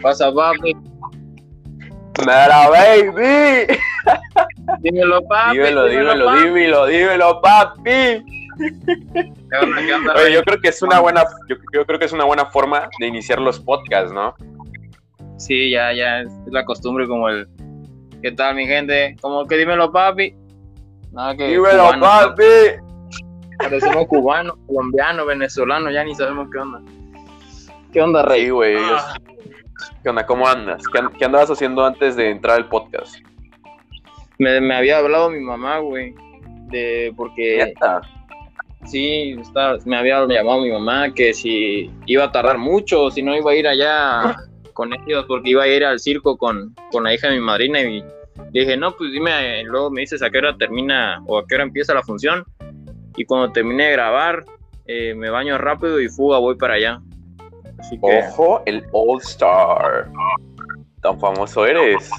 pasa, papi? Nada, baby. Dímelo, papi. Dímelo, dímelo, papi. dímelo, dímelo, papi. ¿Qué onda, qué onda, Oye, yo creo que es una buena, yo, yo creo que es una buena forma de iniciar los podcasts, ¿no? Sí, ya, ya, es la costumbre como el... ¿Qué tal, mi gente? Como que dímelo, papi. Nada que Dímelo, cubano, papi. Parecemos cubanos, colombianos, venezolanos, ya ni sabemos qué onda. ¿Qué onda, rey? Güey. Ah, ¿Qué onda? ¿Cómo andas? ¿Qué, an- qué andabas haciendo antes de entrar al podcast? me, me había hablado mi mamá, güey. De, porque Neta. sí, está- me había llamado mi mamá que si iba a tardar mucho, si no iba a ir allá con ellos, porque iba a ir al circo con, con la hija de mi madrina. Y dije, no, pues dime, luego me dices a qué hora termina o a qué hora empieza la función. Y cuando termine de grabar, eh, me baño rápido y fuga, voy para allá. Así que, Ojo, el All Star. Tan famoso eres.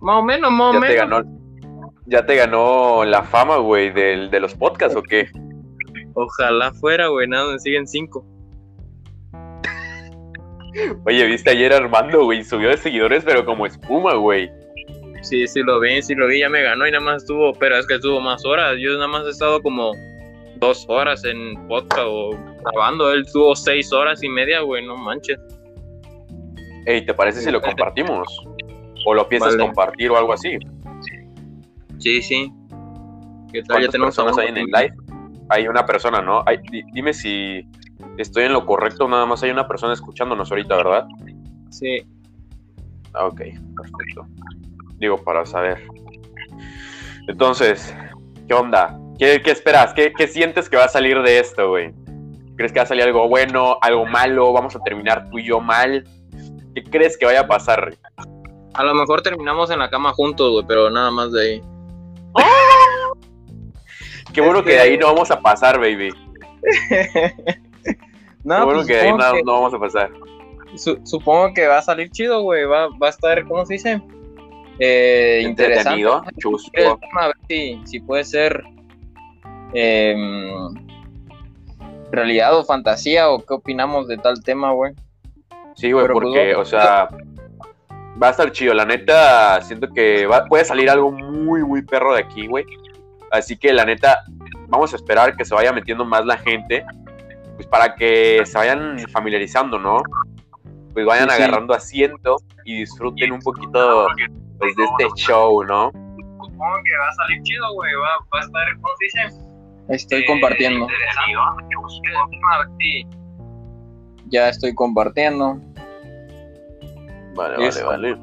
más o menos, más o Ya menos. te ganó. Ya te ganó la fama, güey, del- de los podcasts o qué? Ojalá fuera, güey, nada, me siguen cinco. Oye, viste ayer a Armando, güey, subió de seguidores, pero como espuma, güey. Sí, sí lo vi, sí lo vi, ya me ganó y nada más estuvo, pero es que estuvo más horas. Yo nada más he estado como dos horas en podcast o grabando. Él estuvo seis horas y media, güey, no manches. Ey, ¿te parece si lo compartimos? ¿O lo piensas Vale. compartir o algo así? Sí, sí. ¿Qué tal? Ya ¿Cuántas tenemos personas hay en el live? Hay una persona, ¿no? Hay- di- dime si estoy en lo correcto, nada más hay una persona escuchándonos ahorita, ¿verdad? Sí. Ah, ok, perfecto. Digo, para saber. Entonces, ¿qué onda? ¿Qué, qué esperas? ¿Qué, qué sientes que va a salir de esto, güey? ¿Crees que va a salir algo bueno, algo malo? ¿Vamos a terminar tú y yo mal? ¿Qué crees que vaya a pasar? Rick? A lo mejor terminamos en la cama juntos, güey, pero nada más de ahí. Qué bueno Es que de ahí no vamos a pasar, baby. No, Qué bueno pues que de ahí no, que, no vamos a pasar. su- supongo que va a salir chido, güey. Va, va a estar, ¿cómo se dice? Eh, interesante. Entretenido, chusco. a ver si, si puede ser em, realidad o fantasía o qué opinamos de tal tema, güey. Sí, güey, pues, porque, vamos- o sea, va a estar chido. La neta, siento que va- puede salir algo muy, muy perro de aquí, güey. Así que, la neta, vamos a esperar que se vaya metiendo más la gente, pues para que se vayan familiarizando, ¿no? Pues vayan Sí, sí. agarrando asiento y disfruten un poquito, pues, de este show, ¿no? Supongo que va a salir chido, güey. Va, va a estar, ¿cómo se dice? Estoy compartiendo. Ya estoy compartiendo. Vale, vale, vale.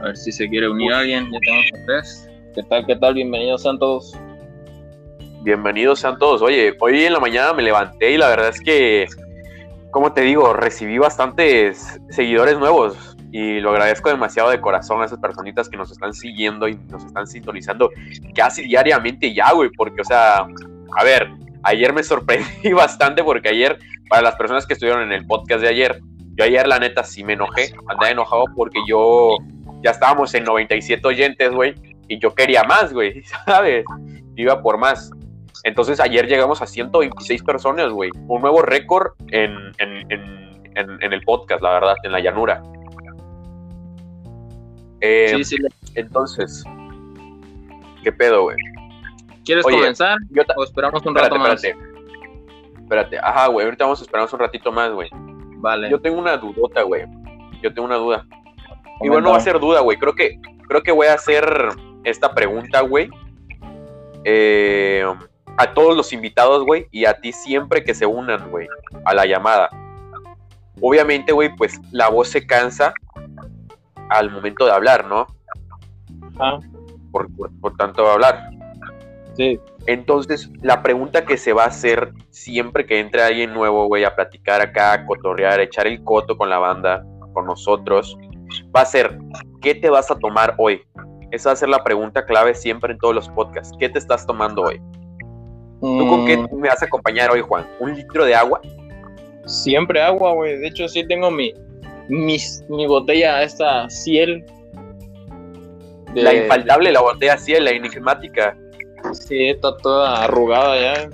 A ver si se quiere unir alguien. Ya tenemos a tres. ¿Qué tal, qué tal? Bienvenidos sean todos. Bienvenidos sean todos. Oye, hoy en la mañana me levanté y la verdad es que, como te digo, recibí bastantes seguidores nuevos y lo agradezco demasiado de corazón a esas personitas que nos están siguiendo y nos están sintonizando casi diariamente ya, güey, porque, o sea, a ver, ayer me sorprendí bastante porque ayer, para las personas que estuvieron en el podcast de ayer, yo ayer la neta sí me enojé, andaba enojado porque yo ya estábamos en 97 oyentes, güey, y yo quería más, güey, ¿sabes? Iba por más. Entonces ayer llegamos a 126 personas, güey. Un nuevo récord en, en, en- en el podcast, la verdad, en la llanura. Eh, Sí, sí. Entonces, ¿qué pedo, güey? ¿Quieres Oye, comenzar Yo o esperamos un espérate, rato más? espérate. Espérate. Ajá, güey, ahorita vamos a esperar un ratito más, güey. Vale. Yo tengo una dudota, güey. Yo tengo una duda. Comenta. Igual no va a ser duda, güey. Creo que, creo que voy a hacer esta pregunta, güey. eh, a todos los invitados, güey, y a ti siempre que se unan, güey, a la llamada. Obviamente, güey, pues la voz se cansa al momento de hablar, ¿no? Ah, Por, por, por tanto hablar. sí. Entonces, la pregunta que se va a hacer siempre que entre alguien nuevo, güey, a platicar acá, a cotorrear, a echar el coto con la banda, con nosotros, va a ser, ¿qué te vas a tomar hoy? Esa va a ser la pregunta clave siempre en todos los podcasts. ¿Qué te estás tomando hoy? ¿Tú con qué Mm, me vas a acompañar hoy, Juan? ¿Un litro de agua? Siempre agua, güey. De hecho, sí tengo mi, mis- mi botella, esta Ciel. de- La infaltable, la botella Ciel, la enigmática. Sí, está toda arrugada ya.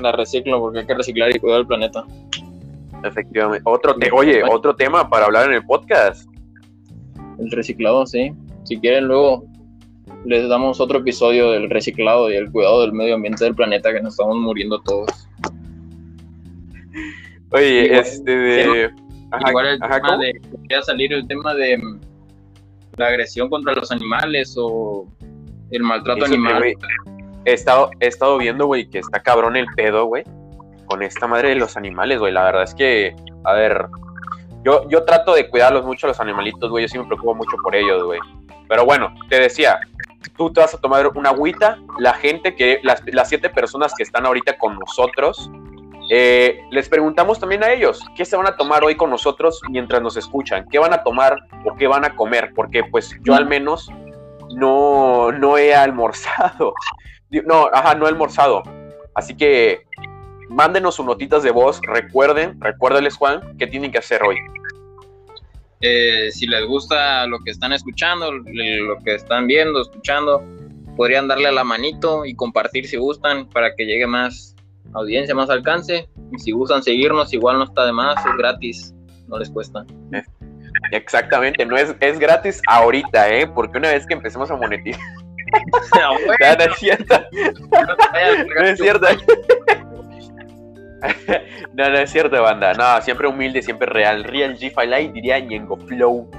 La reciclo porque hay que reciclar y cuidar el planeta. Efectivamente. Otro te Oye, otro tema para hablar en el podcast. El reciclado, sí. Si quieren, luego les damos otro episodio del reciclado y el cuidado del medio ambiente del planeta que nos estamos muriendo todos. Oye, este de. Igual el tema de. Salir el tema de mm, la agresión contra los animales o el maltrato animal. he, estado, he estado viendo, güey, que está cabrón el pedo, güey, con esta madre de los animales, güey. La verdad es que, a ver, yo, yo trato de cuidarlos mucho los animalitos, güey. Yo sí me preocupo mucho por ellos, güey. Pero bueno, te decía, tú te vas a tomar una agüita, la gente que, las, las siete personas que están ahorita con nosotros, eh, les preguntamos también a ellos, ¿qué se van a tomar hoy con nosotros mientras nos escuchan? ¿Qué van a tomar o qué van a comer? Porque pues yo al menos no, no he almorzado. No, ajá, no he almorzado. Así que mándenos sus notitas de voz. Recuerden, recuérdenles Juan, ¿qué tienen que hacer hoy? Eh, si les gusta lo que están escuchando, lo que están viendo, escuchando, podrían darle la manito y compartir si gustan para que llegue más audiencia, más alcance. Y si gustan seguirnos, igual no está de más, es gratis, no les cuesta. Exactamente, no es, es gratis ahorita, ¿eh? Porque una vez que empecemos a monetizar. no, no, es cierto. no es cierto. no, no es cierto, banda. No, siempre humilde, siempre real. Real G Light diría Ñengo Flow.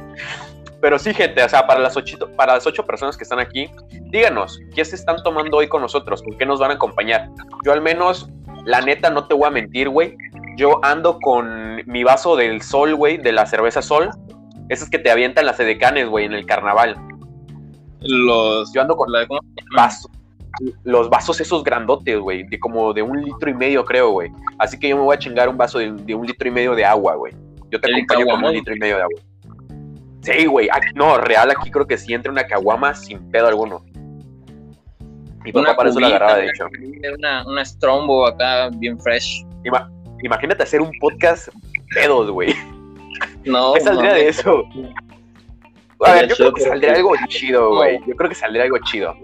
Pero sí, gente, o sea, para las, ocho, para las ocho personas que están aquí, díganos, ¿qué se están tomando hoy con nosotros? ¿Con qué nos van a acompañar? Yo al menos, la neta, no te voy a mentir, güey. Yo ando con mi vaso del sol, güey, de la cerveza sol. Esas que te avientan las edecanes, güey, en el carnaval. Los... Yo ando con la... vasos los vasos esos grandotes, güey, de como de un litro y medio, creo, güey. Así que yo me voy a chingar un vaso de, un litro y medio de agua, güey. Yo te acompaño con un litro y medio de agua. Sí, güey. No, real aquí creo que sí entra una caguama sin pedo alguno. Mi papá para eso la agarraba, de hecho. Una, una Strombo acá, bien fresh. imagínate hacer un podcast pedos, güey. No. ¿Qué saldría de eso? A ver, yo creo que saldría algo chido, güey. Yo creo que saldría algo chido.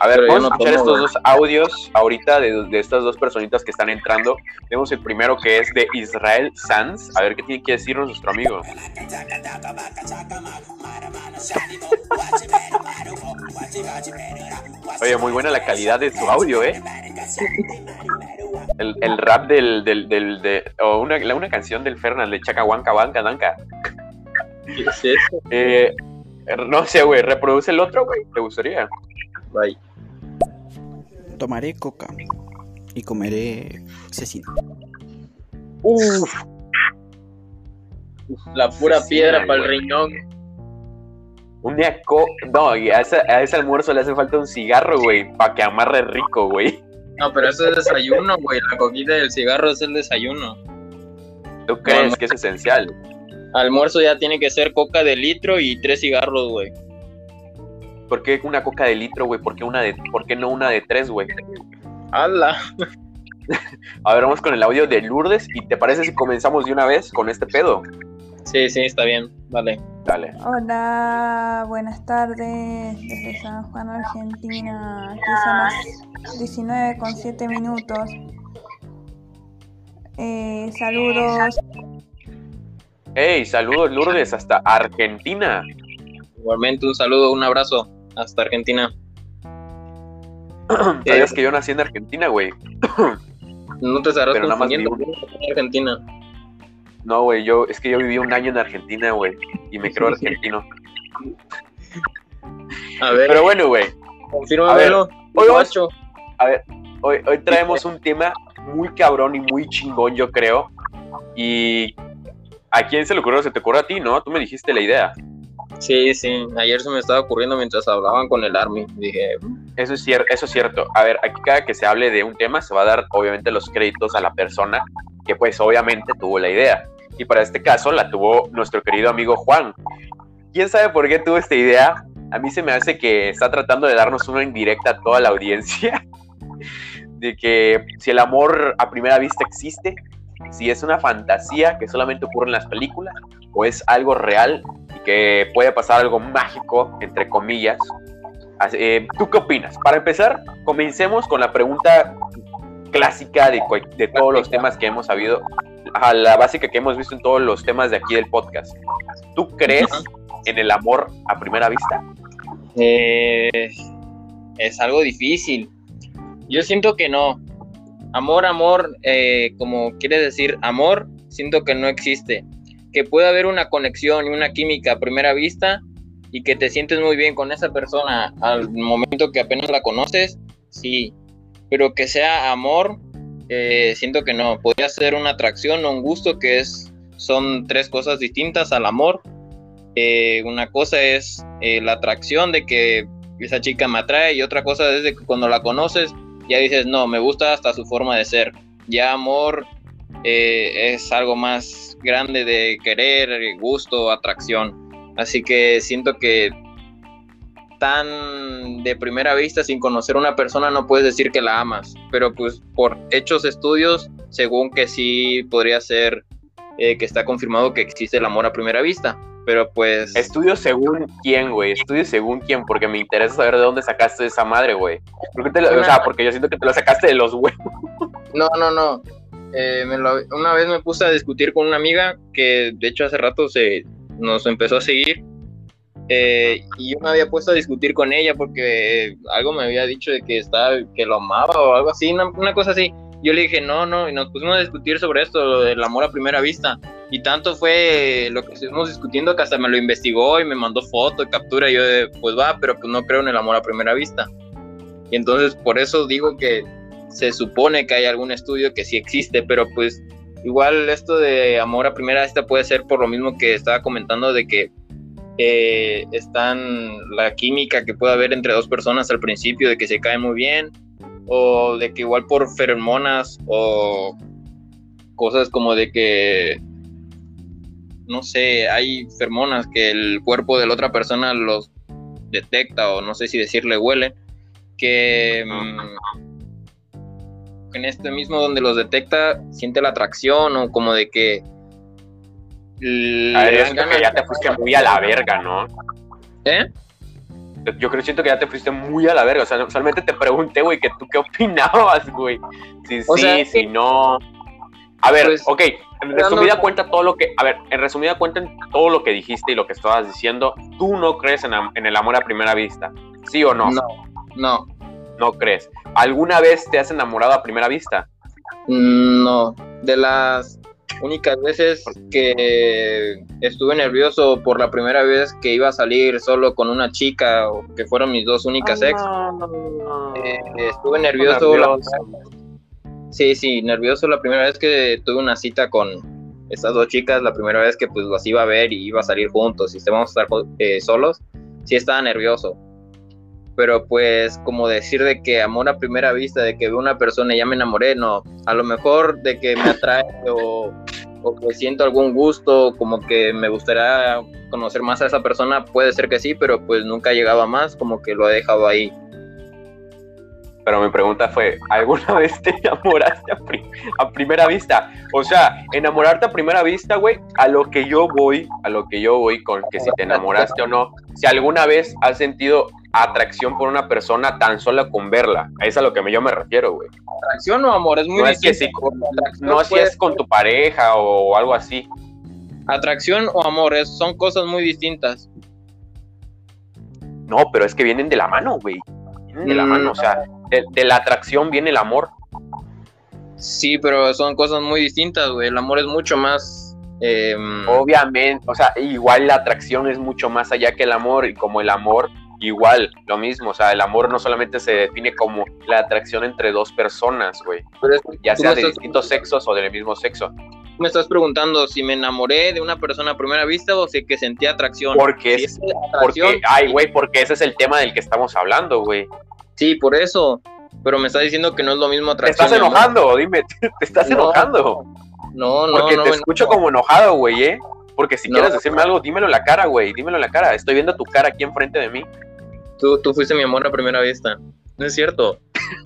A ver, vamos a escuchar estos dos audios ahorita de, estas dos personitas que están entrando. Tenemos el primero que es de Israel Sanz. A ver qué tiene que decirnos nuestro amigo. Oye, muy buena la calidad de su audio, ¿eh? El, rap del, del, del de, o una, una canción del Fernal de Chacahuanca, Banca, Danca. ¿Qué es eso? Eh, no sé, güey, reproduce el otro, güey, ¿te gustaría? Bye. Tomaré coca y comeré cecina. Uf. La pura piedra para el riñón. Un día co no, a ese, a ese, almuerzo le hace falta un cigarro, güey, para que amarre rico, güey. No, pero eso es desayuno, güey. La coquita del cigarro es el desayuno. ¿Tú crees que es esencial? Almuerzo ya tiene que ser coca de litro y tres cigarros, güey. ¿Por qué una coca de litro, güey? ¿Por qué, una de, ¿Por qué no una de tres, güey? ¡Hala! A ver, vamos con el audio de Lourdes. ¿Y te parece si comenzamos de una vez con este pedo? Sí, sí, está bien. Vale. Dale. Hola, buenas tardes desde San Juan, Argentina. Aquí son las 19 con 7 minutos. Eh, saludos. Hey, saludos Lourdes hasta Argentina. Igualmente un saludo, un abrazo hasta Argentina. ¿Sabías que yo nací en Argentina, güey? no te estarás Pero nada más en Argentina. No, güey, yo, es que yo viví un año en Argentina, güey, y me creo argentino. A ver. Pero bueno, güey. Confirma, hoy a ver, hoy, hoy traemos un tema muy cabrón y muy chingón, yo creo. Y ¿a quién se le ocurrió? Se te ocurrió a ti, ¿no? Tú me dijiste la idea. Sí, sí, ayer se me estaba ocurriendo mientras hablaban con el Army. Dije, eso es, cierto, eso es cierto. A ver, aquí cada que se hable de un tema se va a dar obviamente los créditos a la persona que pues obviamente tuvo la idea. Y para este caso la tuvo nuestro querido amigo Juan. ¿Quién sabe por qué tuvo esta idea? A mí se me hace que está tratando de darnos una indirecta a toda la audiencia. de que si el amor a primera vista existe, si es una fantasía que solamente ocurre en las películas o es algo real que puede pasar algo mágico, entre comillas. Eh, ¿Tú qué opinas? Para empezar, comencemos con la pregunta clásica de, de todos los temas que hemos habido, a la básica que hemos visto en todos los temas de aquí del podcast. ¿Tú crees en el amor a primera vista? Eh, es algo difícil. Yo siento que no. Amor, amor, eh, como quiere decir amor, siento que no existe. Que puede haber una conexión y una química a primera vista y que te sientes muy bien con esa persona al momento que apenas la conoces, sí. Pero que sea amor, eh, siento que no. Podría ser una atracción o un gusto que es, son tres cosas distintas al amor. Eh, una cosa es la atracción de que esa chica me atrae y otra cosa es que cuando la conoces ya dices, no, me gusta hasta su forma de ser. Ya amor eh, es algo más grande de querer, gusto, atracción. Así que siento que tan de primera vista, sin conocer a una persona, no puedes decir que la amas. Pero pues por hechos estudios, según que sí podría ser eh, que está confirmado que existe el amor a primera vista pero pues... Estudio según quién, güey, estudio según quién, porque me interesa saber de dónde sacaste esa madre, güey. O sea, porque yo siento que te lo sacaste de los huevos. No, no, no. Eh, una vez me puse a discutir con una amiga que de hecho hace rato se nos empezó a seguir eh, y yo me había puesto a discutir con ella porque algo me había dicho de que estaba que lo amaba o algo así, una cosa así yo le dije, no, no, y nos pusimos a discutir sobre esto, lo del amor a primera vista. Y tanto fue lo que estuvimos discutiendo que hasta me lo investigó y me mandó foto y captura. Y yo, de, pues va, pero pues no creo en el amor a primera vista. Y entonces por eso digo que se supone que hay algún estudio que sí existe, pero pues igual esto de amor a primera vista puede ser por lo mismo que estaba comentando de que eh, están la química que puede haber entre dos personas al principio, de que se cae muy bien o de que igual por feromonas o cosas como de que no sé, hay feromonas que el cuerpo de la otra persona los detecta o no sé si decirle huele, que en este mismo donde los detecta siente la atracción o como de que... A ver, que ya te fuiste muy a la verga, ¿no? ¿Eh? yo creo siento que ya te fuiste muy a la verga. O sea, solamente te pregunté, güey, que tú qué opinabas, güey. Si sí, si no. A ver, pues, ok, en resumida cuenta todo lo que, a ver, en resumida cuenta todo lo que dijiste y lo que estabas diciendo, tú no crees en, en, el amor a primera vista, ¿sí o no? No, no. No crees. ¿Alguna vez te has enamorado a primera vista? Mm, no, de las únicas veces que estuve nervioso por la primera vez que iba a salir solo con una chica, o que fueron mis dos únicas ex. Eh, estuve nervioso. sí, sí, nervioso la primera vez que tuve una cita con estas dos chicas, la primera vez que pues las iba a ver y iba a salir juntos y estábamos a estar eh, solos, sí estaba nervioso pero pues como decir de que amor a primera vista, de que veo una persona y ya me enamoré, no, a lo mejor de que me atrae o, o que siento algún gusto, como que me gustaría conocer más a esa persona, puede ser que sí, pero pues nunca llegaba más, como que lo he dejado ahí. Pero mi pregunta fue, ¿alguna vez te enamoraste a, primera vista? O sea, enamorarte a primera vista, güey, a lo que yo voy, a lo que yo voy con que si te enamoraste o no, si alguna vez has sentido atracción por una persona tan sola con verla. A eso es a lo que yo me refiero, güey. Atracción o amor, es muy no Es que si, no si es con tu pareja o algo así. Atracción o amor, son cosas muy distintas. No, pero es que vienen de la mano, güey. Vienen de la mm. mano, o sea, de, la atracción viene el amor. Sí, pero son cosas muy distintas, güey. El amor es mucho más... Em, Obviamente, o sea, igual la atracción es mucho más allá que el amor y como el amor igual, lo mismo, o sea, el amor no solamente se define como la atracción entre dos personas, güey, ya sea de distintos sexos o del mismo sexo. Me estás preguntando si me enamoré de una persona a primera vista o si que sentía atracción. Porque, es, porque, ay, güey, porque ese es el tema del que estamos hablando, güey. Sí, por eso, pero me estás diciendo que no es lo mismo atracción. Te estás enojando, dime, te estás enojando. No, no, porque te escucho como enojado, güey, ¿eh? Porque si quieres decirme algo, dímelo en la cara, güey, dímelo en la cara. Estoy viendo tu cara aquí enfrente de mí. Tú, tú fuiste mi amor a primera vista. No es cierto.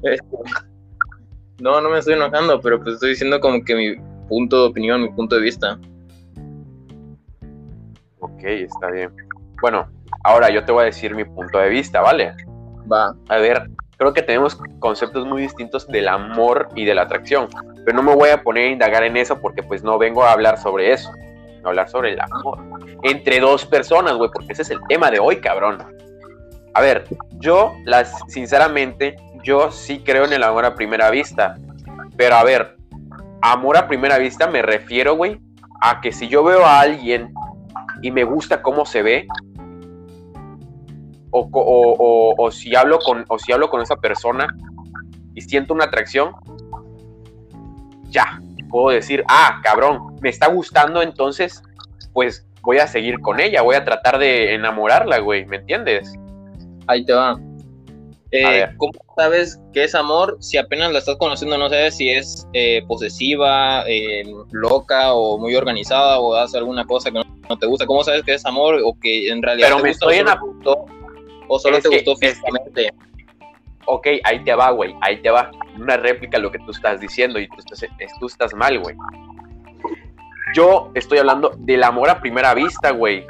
no, no me estoy enojando, pero pues estoy diciendo como que mi punto de opinión, mi punto de vista. Ok, está bien. Bueno, ahora yo te voy a decir mi punto de vista, ¿vale? Va. A ver, creo que tenemos conceptos muy distintos del amor y de la atracción. Pero no me voy a poner a indagar en eso porque pues no vengo a hablar sobre eso. A hablar sobre el amor. Entre dos personas, güey, porque ese es el tema de hoy, cabrón. A ver, yo, las, sinceramente, yo sí creo en el amor a primera vista. Pero a ver, amor a primera vista me refiero, güey, a que si yo veo a alguien y me gusta cómo se ve, o, si hablo con, o si hablo con esa persona y siento una atracción, ya, puedo decir, ah, cabrón, me está gustando, entonces, pues voy a seguir con ella, voy a tratar de enamorarla, güey, ¿me entiendes? Ahí te va. Eh, ¿Cómo sabes que es amor si apenas la estás conociendo? No sabes si es eh, posesiva, eh, loca o muy organizada o hace alguna cosa que no, te gusta. ¿Cómo sabes que es amor o que en realidad Pero te me gusta estoy o solo te gustó, o solo te gustó físicamente? ok, ahí te va, güey, ahí te va. Una réplica a lo que tú estás diciendo y tú estás, tú estás mal, güey. Yo estoy hablando del amor a primera vista, güey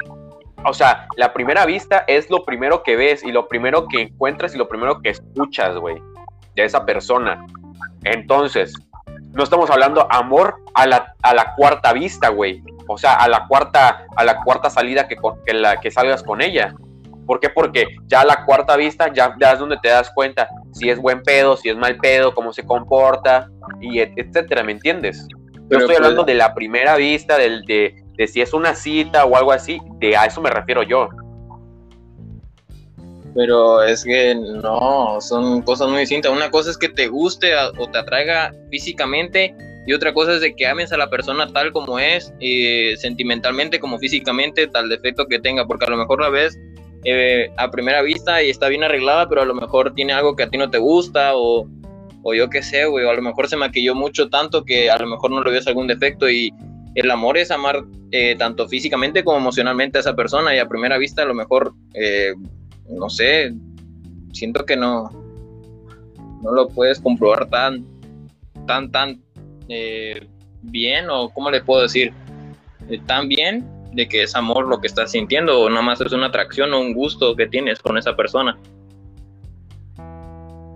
o sea, la primera vista es lo primero que ves y lo primero que encuentras y lo primero que escuchas, güey, de esa persona. Entonces, no estamos hablando amor a la, a la cuarta vista, güey. O sea, a la cuarta, a la cuarta salida que, que, la, que salgas con ella. ¿Por qué? Porque ya a la cuarta vista ya, ya, es donde te das cuenta si es buen pedo, si es mal pedo, cómo se comporta, y etcétera, ¿me entiendes? Yo estoy hablando de la primera vista, del, de, de si es una cita o algo así, de a eso me refiero yo. Pero es que no, son cosas muy distintas. Una cosa es que te guste o te atraiga físicamente y otra cosa es de que ames a la persona tal como es, sentimentalmente como físicamente, tal defecto que tenga, porque a lo mejor la ves eh, a primera vista y está bien arreglada, pero a lo mejor tiene algo que a ti no te gusta o, o yo qué sé, güey, o a lo mejor se maquilló mucho tanto que a lo mejor no le ves algún defecto y el amor es amar eh, tanto físicamente como emocionalmente a esa persona y a primera vista a lo mejor, eh, no sé, siento que no, no lo puedes comprobar tan, tan, tan eh, bien o cómo le puedo decir, tan bien de que es amor lo que estás sintiendo o nada más es una atracción o un gusto que tienes con esa persona.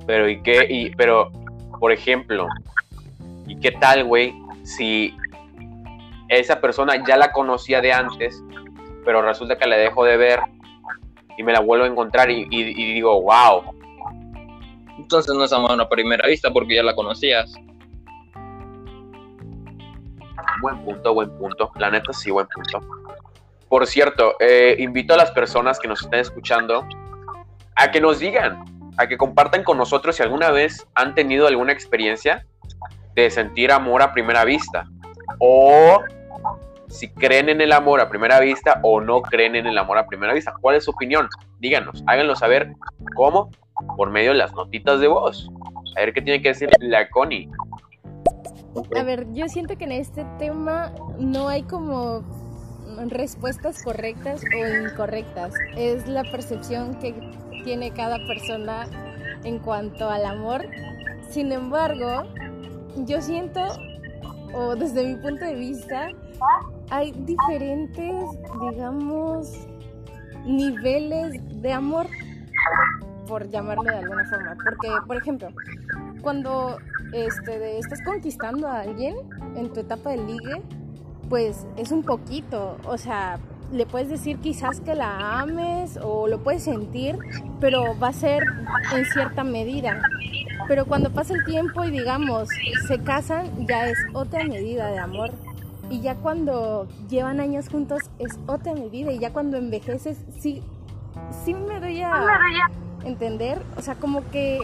Pero y qué, y, pero, por ejemplo, ¿y qué tal, güey, si esa persona ya la conocía de antes, pero resulta que la dejo de ver y me la vuelvo a encontrar y, digo, wow. Entonces no es a primera vista porque ya la conocías. Buen punto, buen punto. La neta sí, buen punto. Por cierto, eh, invito a las personas que nos están escuchando a que nos digan, a que compartan con nosotros si alguna vez han tenido alguna experiencia de sentir amor a primera vista o si creen en el amor a primera vista o no creen en el amor a primera vista. ¿Cuál es su opinión? Díganos, háganlo saber cómo, por medio de las notitas de voz. A ver qué tiene que decir la Connie. A ver, yo siento que en este tema no hay como respuestas correctas o incorrectas. Es la percepción que tiene cada persona en cuanto al amor. Sin embargo, yo siento, o desde mi punto de vista, hay diferentes, digamos, niveles de amor, por llamarlo de alguna forma. Porque, por ejemplo, cuando este, estás conquistando a alguien en tu etapa de ligue, pues es un poquito, o sea, le puedes decir quizás que la ames o lo puedes sentir, pero va a ser en cierta medida. Pero cuando pasa el tiempo y digamos se casan, ya es otra medida de amor y ya cuando llevan años juntos es otra medida y ya cuando envejeces sí, sí me doy a entender, o sea, como que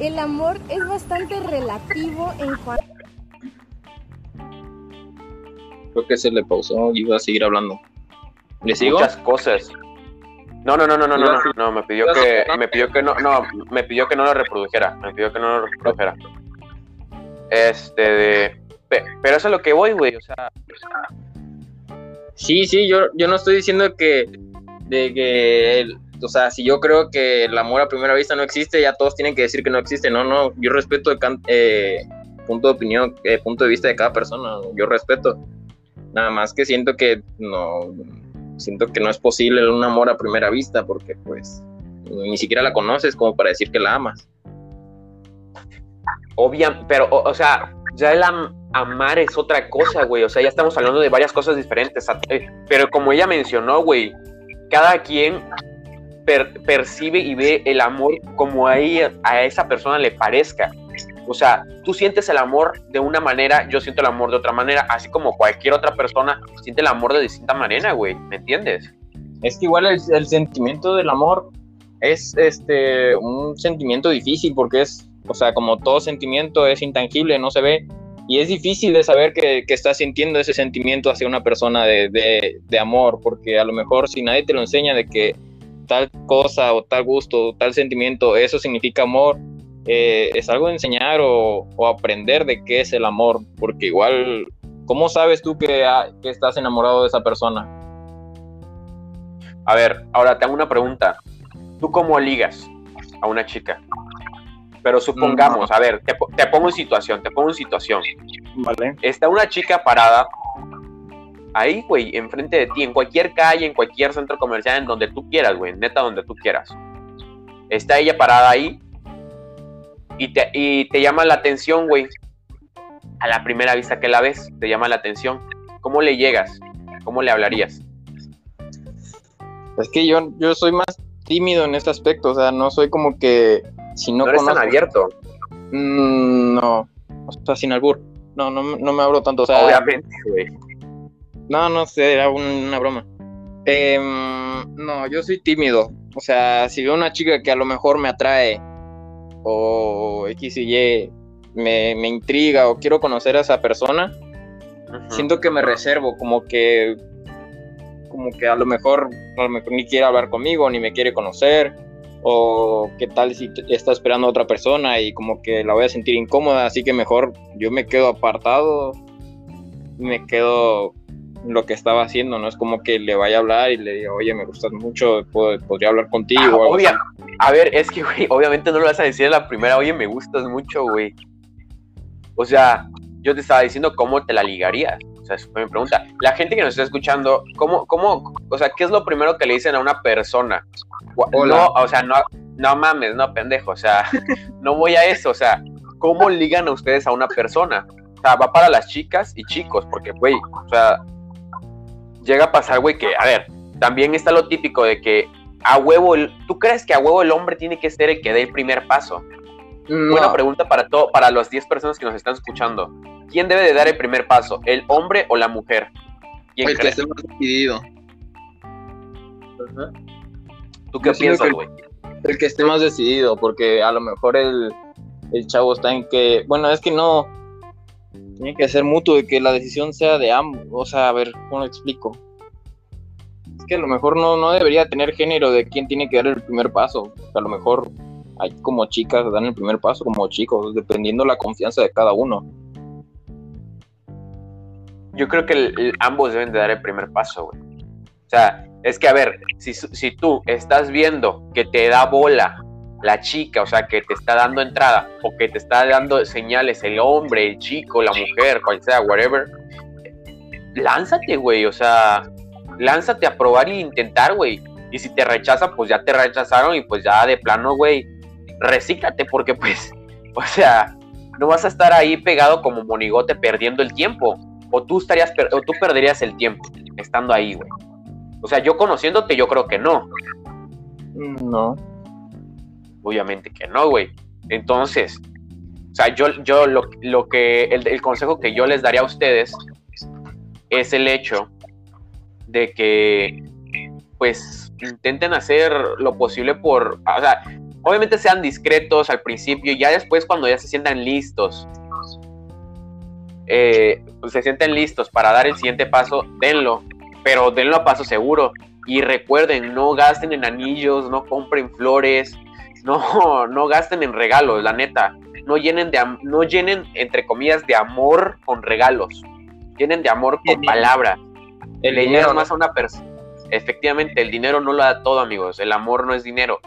el amor es bastante relativo en cuanto... Creo que se le pausó y iba a seguir hablando. ¿Le sigo? Muchas cosas. No, no, no, no, no, no, no, me pidió que, me pidió que no, no, me pidió que no lo reprodujera, me pidió que no lo reprodujera. Este, de, pero eso es lo que voy, güey, o sea... Sí, sí, yo, yo no estoy diciendo que, de que, o sea, si yo creo que el amor a primera vista no existe, ya todos tienen que decir que no existe, no, no, yo respeto el eh, punto de opinión, eh, punto de vista de cada persona, yo respeto, nada más que siento que no, siento que no es posible un amor a primera vista, porque pues ni siquiera la conoces como para decir que la amas. obvia, pero, o, sea, ya el am- amar es otra cosa, güey. O sea, ya estamos hablando de varias cosas diferentes. Eh, Pero como ella mencionó, güey, cada quien per- percibe y ve el amor como a, a esa persona le parezca. O sea, tú sientes el amor de una manera, yo siento el amor de otra manera, así como cualquier otra persona siente el amor de distinta manera, güey. ¿Me entiendes? Es que igual el, sentimiento del amor es este un sentimiento difícil porque es, o sea, como todo sentimiento es intangible, no se ve. Y es difícil de saber que, que estás sintiendo ese sentimiento hacia una persona de amor, porque a lo mejor si nadie te lo enseña de que tal cosa o tal gusto o tal sentimiento, eso significa amor, eh, es algo de enseñar o, o aprender de qué es el amor, porque igual, ¿cómo sabes tú que, ah, que estás enamorado de esa persona? A ver, ahora te hago una pregunta. ¿Tú cómo ligas a una chica? Pero supongamos, a ver, te, po- te pongo en situación, te pongo en situación. Vale. Está una chica parada ahí, güey, enfrente de ti, en cualquier calle, en cualquier centro comercial, en donde tú quieras, güey, neta, donde tú quieras. Está ella parada ahí y te, y te llama la atención, güey. A la primera vista que la ves, te llama la atención. ¿Cómo le llegas? ¿Cómo le hablarías? Es que yo, yo soy más tímido en este aspecto, o sea, no soy como que si no, No, eres tan conozco- abierto, Mm, no, o sea, sin albur. No, no, no me abro tanto, o sea, obviamente, güey. no, no sé, era un- una broma. Em, no, yo soy tímido, o sea, si veo una chica que a lo mejor me atrae o X y Y me, me intriga o quiero conocer a esa persona, siento que me reservo, como que como que a lo mejor a lo mejor ni quiere hablar conmigo, ni me quiere conocer, o qué tal si está esperando a otra persona y como que la voy a sentir incómoda, así que mejor yo me quedo apartado, me quedo lo que estaba haciendo, no es como que le vaya a hablar y le diga, oye, me gustas mucho, puedo- podría hablar contigo. Ah, o obvia-. A ver, es que, güey, obviamente no lo vas a decir a la primera, oye, me gustas mucho, güey. O sea, yo te estaba diciendo cómo te la ligarías. O sea, eso fue mi pregunta. La gente que nos está escuchando, ¿cómo, cómo, o sea, qué es lo primero que le dicen a una persona? Hola. No, o sea, no, no mames, no, pendejo, o sea, no voy a eso, o sea, ¿cómo ligan a ustedes a una persona? O sea, va para las chicas y chicos, porque, güey, o sea, llega a pasar, güey, que, a ver, también está lo típico de que a huevo, el- ¿tú crees que a huevo el hombre tiene que ser el que dé el primer paso? Buena pregunta para todo, para las 10 personas que nos están escuchando. ¿Quién debe de dar el primer paso? ¿El hombre o la mujer? ¿Quién el que esté más decidido. ¿Tú qué yo piensas, güey? el que esté más decidido, porque a lo mejor el, el chavo está en que, bueno, es que no, tiene que ser mutuo de que la decisión sea de ambos, o sea, a ver, ¿cómo lo explico? Es que a lo mejor no, no debería tener género de quién tiene que dar el primer paso, a lo mejor hay como chicas dan el primer paso como chicos, dependiendo la confianza de cada uno. Yo creo que ambos deben de dar el primer paso, güey. O sea, es que, a ver, si, si tú estás viendo que te da bola la chica, o sea, que te está dando entrada, o que te está dando señales el hombre, el chico, la mujer, cual sea, whatever, lánzate, güey, o sea, lánzate a probar e intentar, güey. Y si te rechazan, pues ya te rechazaron y pues ya de plano, güey, recíclate, porque pues, o sea, no vas a estar ahí pegado como monigote perdiendo el tiempo. O tú estarías, o tú perderías el tiempo estando ahí, güey. O sea, yo conociéndote, yo creo que no. No. Obviamente que no, güey. Entonces, o sea, yo, yo lo, lo que, el, consejo que yo les daría a ustedes es el hecho de que, pues, intenten hacer lo posible por, o sea, obviamente sean discretos al principio y ya después cuando ya se sientan listos, eh, pues, se sienten listos para dar el siguiente paso, denlo, pero denlo a paso seguro. Y recuerden, no gasten en anillos, no compren flores, no, no gasten en regalos, la neta. No llenen, de, no llenen, entre comillas, de amor con regalos. Llenen de amor con palabras. El Le dinero, más a una persona. Efectivamente, el dinero no lo da todo, amigos. El amor no es dinero.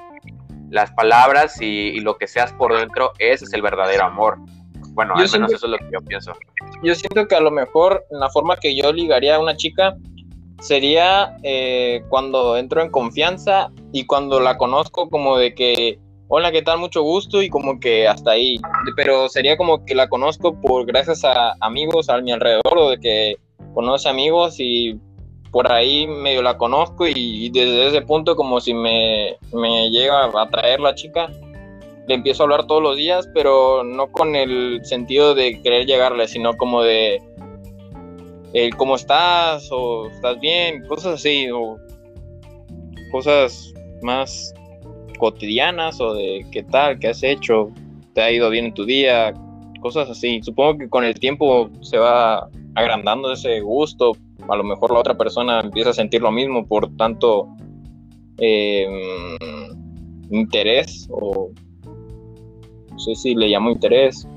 Las palabras y, y lo que seas por dentro, ese es el verdadero amor. Bueno, Yo al menos eso es lo que yo pienso. yo siento que a lo mejor la forma que yo ligaría a una chica sería eh, cuando entro en confianza y cuando la conozco como de que hola, ¿qué tal? Mucho gusto y como que hasta ahí. Pero sería como que la conozco por gracias a amigos a mi alrededor o de que conoce amigos y por ahí medio la conozco y, desde ese punto como si me, me llega a traer la chica, le empiezo a hablar todos los días, pero no con el sentido de querer llegarle, sino como de cómo estás o estás bien, cosas así, o cosas más cotidianas o de qué tal, qué has hecho, te ha ido bien en tu día, cosas así. Supongo que con el tiempo se va agrandando ese gusto, a lo mejor la otra persona empieza a sentir lo mismo por tanto em, interés o no sé si le llamo interés,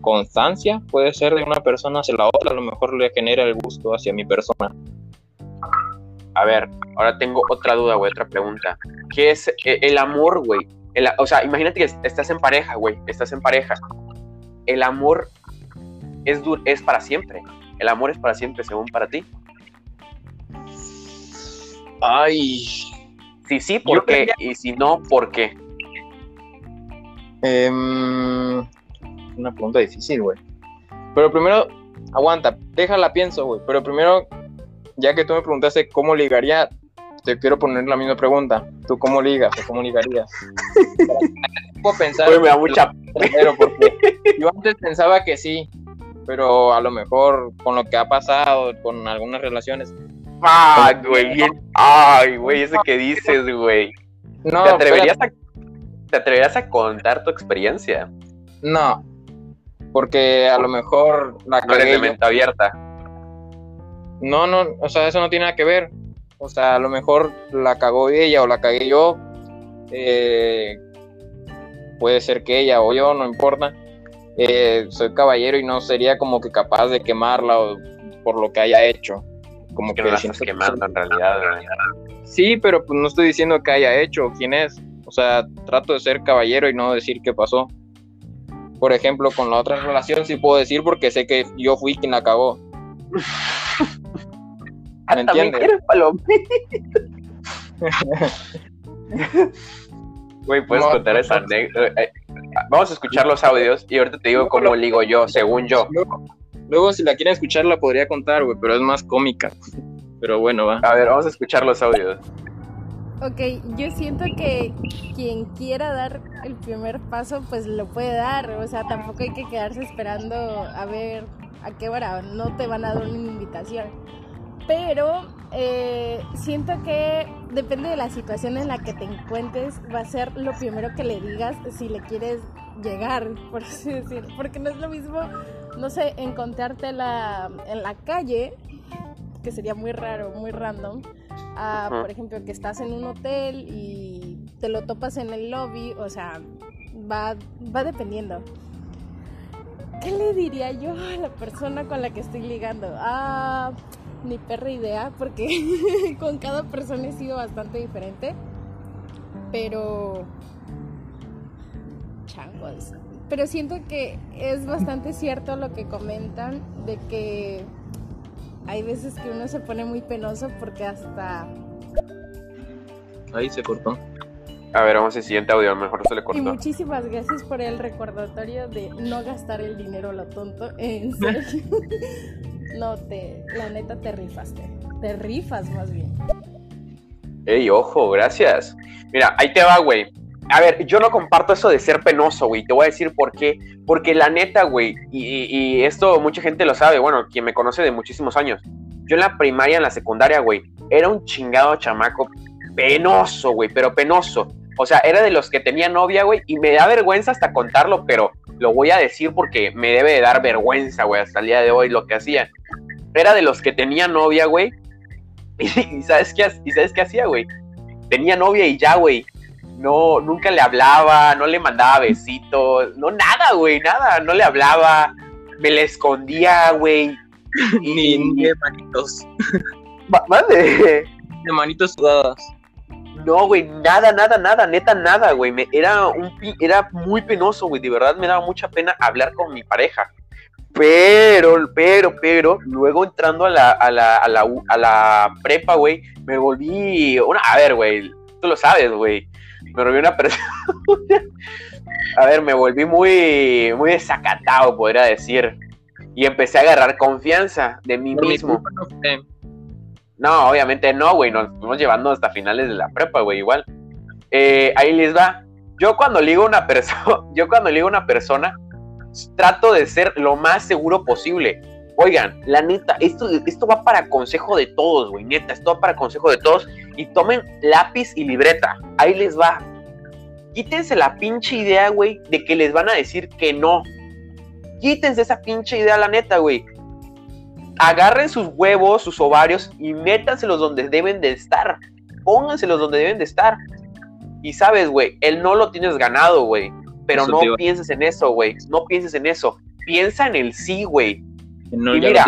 constancia puede ser de una persona hacia la otra, a lo mejor le genera el gusto hacia mi persona. A ver, ahora tengo otra duda, güey, otra pregunta. ¿Qué es eh, el amor, güey? O sea, imagínate que estás en pareja, güey, estás en pareja. El amor es, es para siempre. El amor es para siempre, según para ti. Ay. Si sí, ¿por qué? Y si no, ¿por qué? Em, una pregunta difícil, güey. Pero primero, aguanta, déjala pienso, güey. Pero primero, ya que tú me preguntaste cómo ligaría, te quiero poner la misma pregunta. ¿Tú cómo ligas o cómo ligarías? Puedo pensar. me da mucha. Porque yo antes pensaba que sí, pero a lo mejor con lo que ha pasado, con algunas relaciones. Ah, güey, bien. Ay, güey, ese que dices, güey. No, ¿Te atreverías, a, ¿Te atreverías a contar tu experiencia? No, porque a lo mejor la no eres de mente abierta. No, no, o sea, eso no tiene nada que ver. O sea, a lo mejor la cagó ella o la cagué yo. Eh, puede ser que ella o yo, no importa. Eh, soy caballero y no sería como que capaz de quemarla por lo que haya hecho. Como que, no la estás quemando en realidad. Sí, pero pues no estoy diciendo que haya hecho quién es. O sea, trato de ser caballero y no decir qué pasó. Por ejemplo, con la otra relación sí puedo decir porque sé que yo fui quien la cagó. ¿Me entiendes? Güey, puedes contar esa anécdota. Eh, vamos a escuchar los audios y ahorita te digo cómo ligo yo, según yo. Luego, si la quieren escuchar, la podría contar, güey, pero es más cómica. Pero bueno, va. A ver, vamos a escuchar los audios. Ok, yo siento que quien quiera dar el primer paso, pues lo puede dar. O sea, tampoco hay que quedarse esperando a ver a qué hora. No te van a dar una invitación. Pero eh, siento que depende de la situación en la que te encuentres, va a ser lo primero que le digas si le quieres llegar, por así decir. Porque no es lo mismo, no sé, encontrarte en la calle, que sería muy raro, muy random, a, por ejemplo, que estás en un hotel y te lo topas en el lobby, o sea, va, va dependiendo. ¿Qué le diría yo a la persona con la que estoy ligando? Ah ni perra idea porque con cada persona he sido bastante diferente. Pero... Changos. Pero siento que es bastante cierto lo que comentan de que hay veces que uno se pone muy penoso porque hasta... Ahí se cortó. A ver, vamos al siguiente audio, a lo mejor se le cortó. Y muchísimas gracias por el recordatorio de no gastar el dinero lo tonto. En serio. No, te, la neta te rifaste. Te rifas más bien. Ey, ojo, gracias. Mira, ahí te va, güey. A ver, yo no comparto eso de ser penoso, güey. Te voy a decir por qué. Porque la neta, güey, y, esto mucha gente lo sabe, bueno, quien me conoce de muchísimos años. Yo en la primaria, en la secundaria, güey, era un chingado chamaco penoso, güey, pero penoso. O sea, era de los que tenía novia, güey, y me da vergüenza hasta contarlo, pero lo voy a decir porque me debe de dar vergüenza, güey, hasta el día de hoy lo que hacía. Era de los que tenía novia, güey. Y, sabes qué, y sabes qué hacía, güey. Tenía novia y ya, güey. No, nunca le hablaba, no le mandaba besitos, no nada, güey, nada, no le hablaba, me le escondía, güey. Ni, de manitos. ¿Mande? De manitos sudadas. No, güey, nada, nada, nada, neta, nada, güey. Me, era, un, era muy penoso, güey. De verdad me daba mucha pena hablar con mi pareja. Pero, pero, pero, luego entrando a la, a la, a la, a la prepa, güey, me volví una... A ver, güey, tú lo sabes, güey. me volví una persona. a ver, me volví muy, muy desacatado, podría decir. Y empecé a agarrar confianza de mí Por mismo. No obviamente no, güey. Nos fuimos llevando hasta finales de la prepa, güey, igual. Eh, ahí les va. Yo cuando ligo una persona, yo cuando ligo una persona, trato de ser lo más seguro posible. Oigan, la neta, esto, esto va para consejo de todos, güey, neta, esto va para consejo de todos. Y tomen lápiz y libreta. Ahí les va. Quítense la pinche idea, güey, de que les van a decir que no. Quítense esa pinche idea, la neta, güey agarren sus huevos, sus ovarios y métanselos donde deben de estar. Pónganselos donde deben de estar. Y sabes, güey, el no lo tienes ganado, güey. Pero Eso no pienses en eso, güey. No pienses en eso. Piensa en el sí, güey. No, Y mira.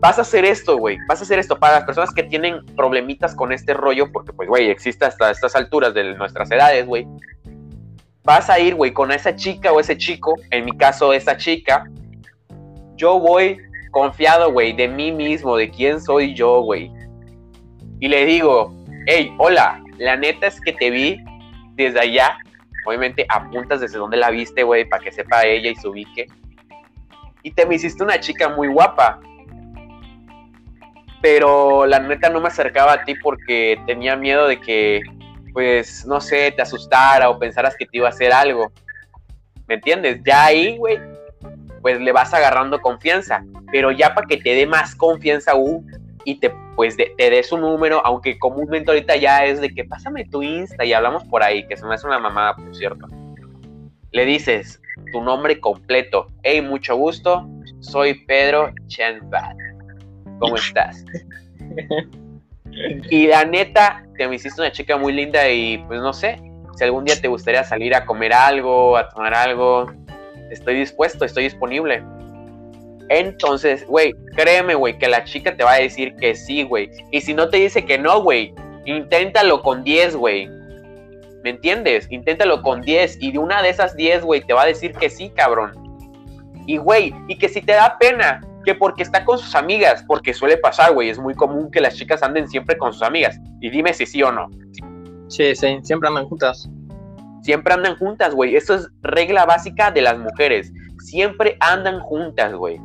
Vas a hacer esto, güey. Vas a hacer esto para las personas que tienen problemitas con este rollo, porque, pues, güey, existe hasta estas alturas de nuestras edades, güey. Vas a ir, güey, con esa chica o ese chico, en mi caso, esa chica. Yo voy confiado, güey, de mí mismo, de quién soy yo, güey. Y le digo, hey, hola, la neta es que te vi desde allá. Obviamente apuntas desde donde la viste, güey, para que sepa ella y se ubique. Y te me hiciste una chica muy guapa. Pero la neta no me acercaba a ti porque tenía miedo de que, pues, no sé, te asustara o pensaras que te iba a hacer algo. ¿Me entiendes? Ya ahí, güey, pues le vas agarrando confianza. Pero ya para que te dé más confianza aún y te, pues, de- te dé su número, aunque comúnmente ahorita ya es de que pásame tu Insta y hablamos por ahí, que se me hace una mamada, por cierto. Le dices tu nombre completo. Hey, mucho gusto, soy Pedro Chenbat. ¿Cómo estás? Y la neta, te me hiciste una chica muy linda y pues no sé, si algún día te gustaría salir a comer algo, a tomar algo, estoy dispuesto, estoy disponible. Entonces, güey, créeme, güey, que la chica te va a decir que sí, güey. Y si no te dice que no, güey, inténtalo con 10, güey. ¿Me entiendes? Inténtalo con 10 y de una de esas 10, güey, te va a decir que sí, cabrón. Y, güey, y que si te da pena, que porque está con sus amigas, porque suele pasar, güey, es muy común que las chicas anden siempre con sus amigas. Y dime si sí o no. Sí, sí, siempre andan juntas. Siempre andan juntas, güey. Eso es regla básica de las mujeres. Siempre andan juntas, güey.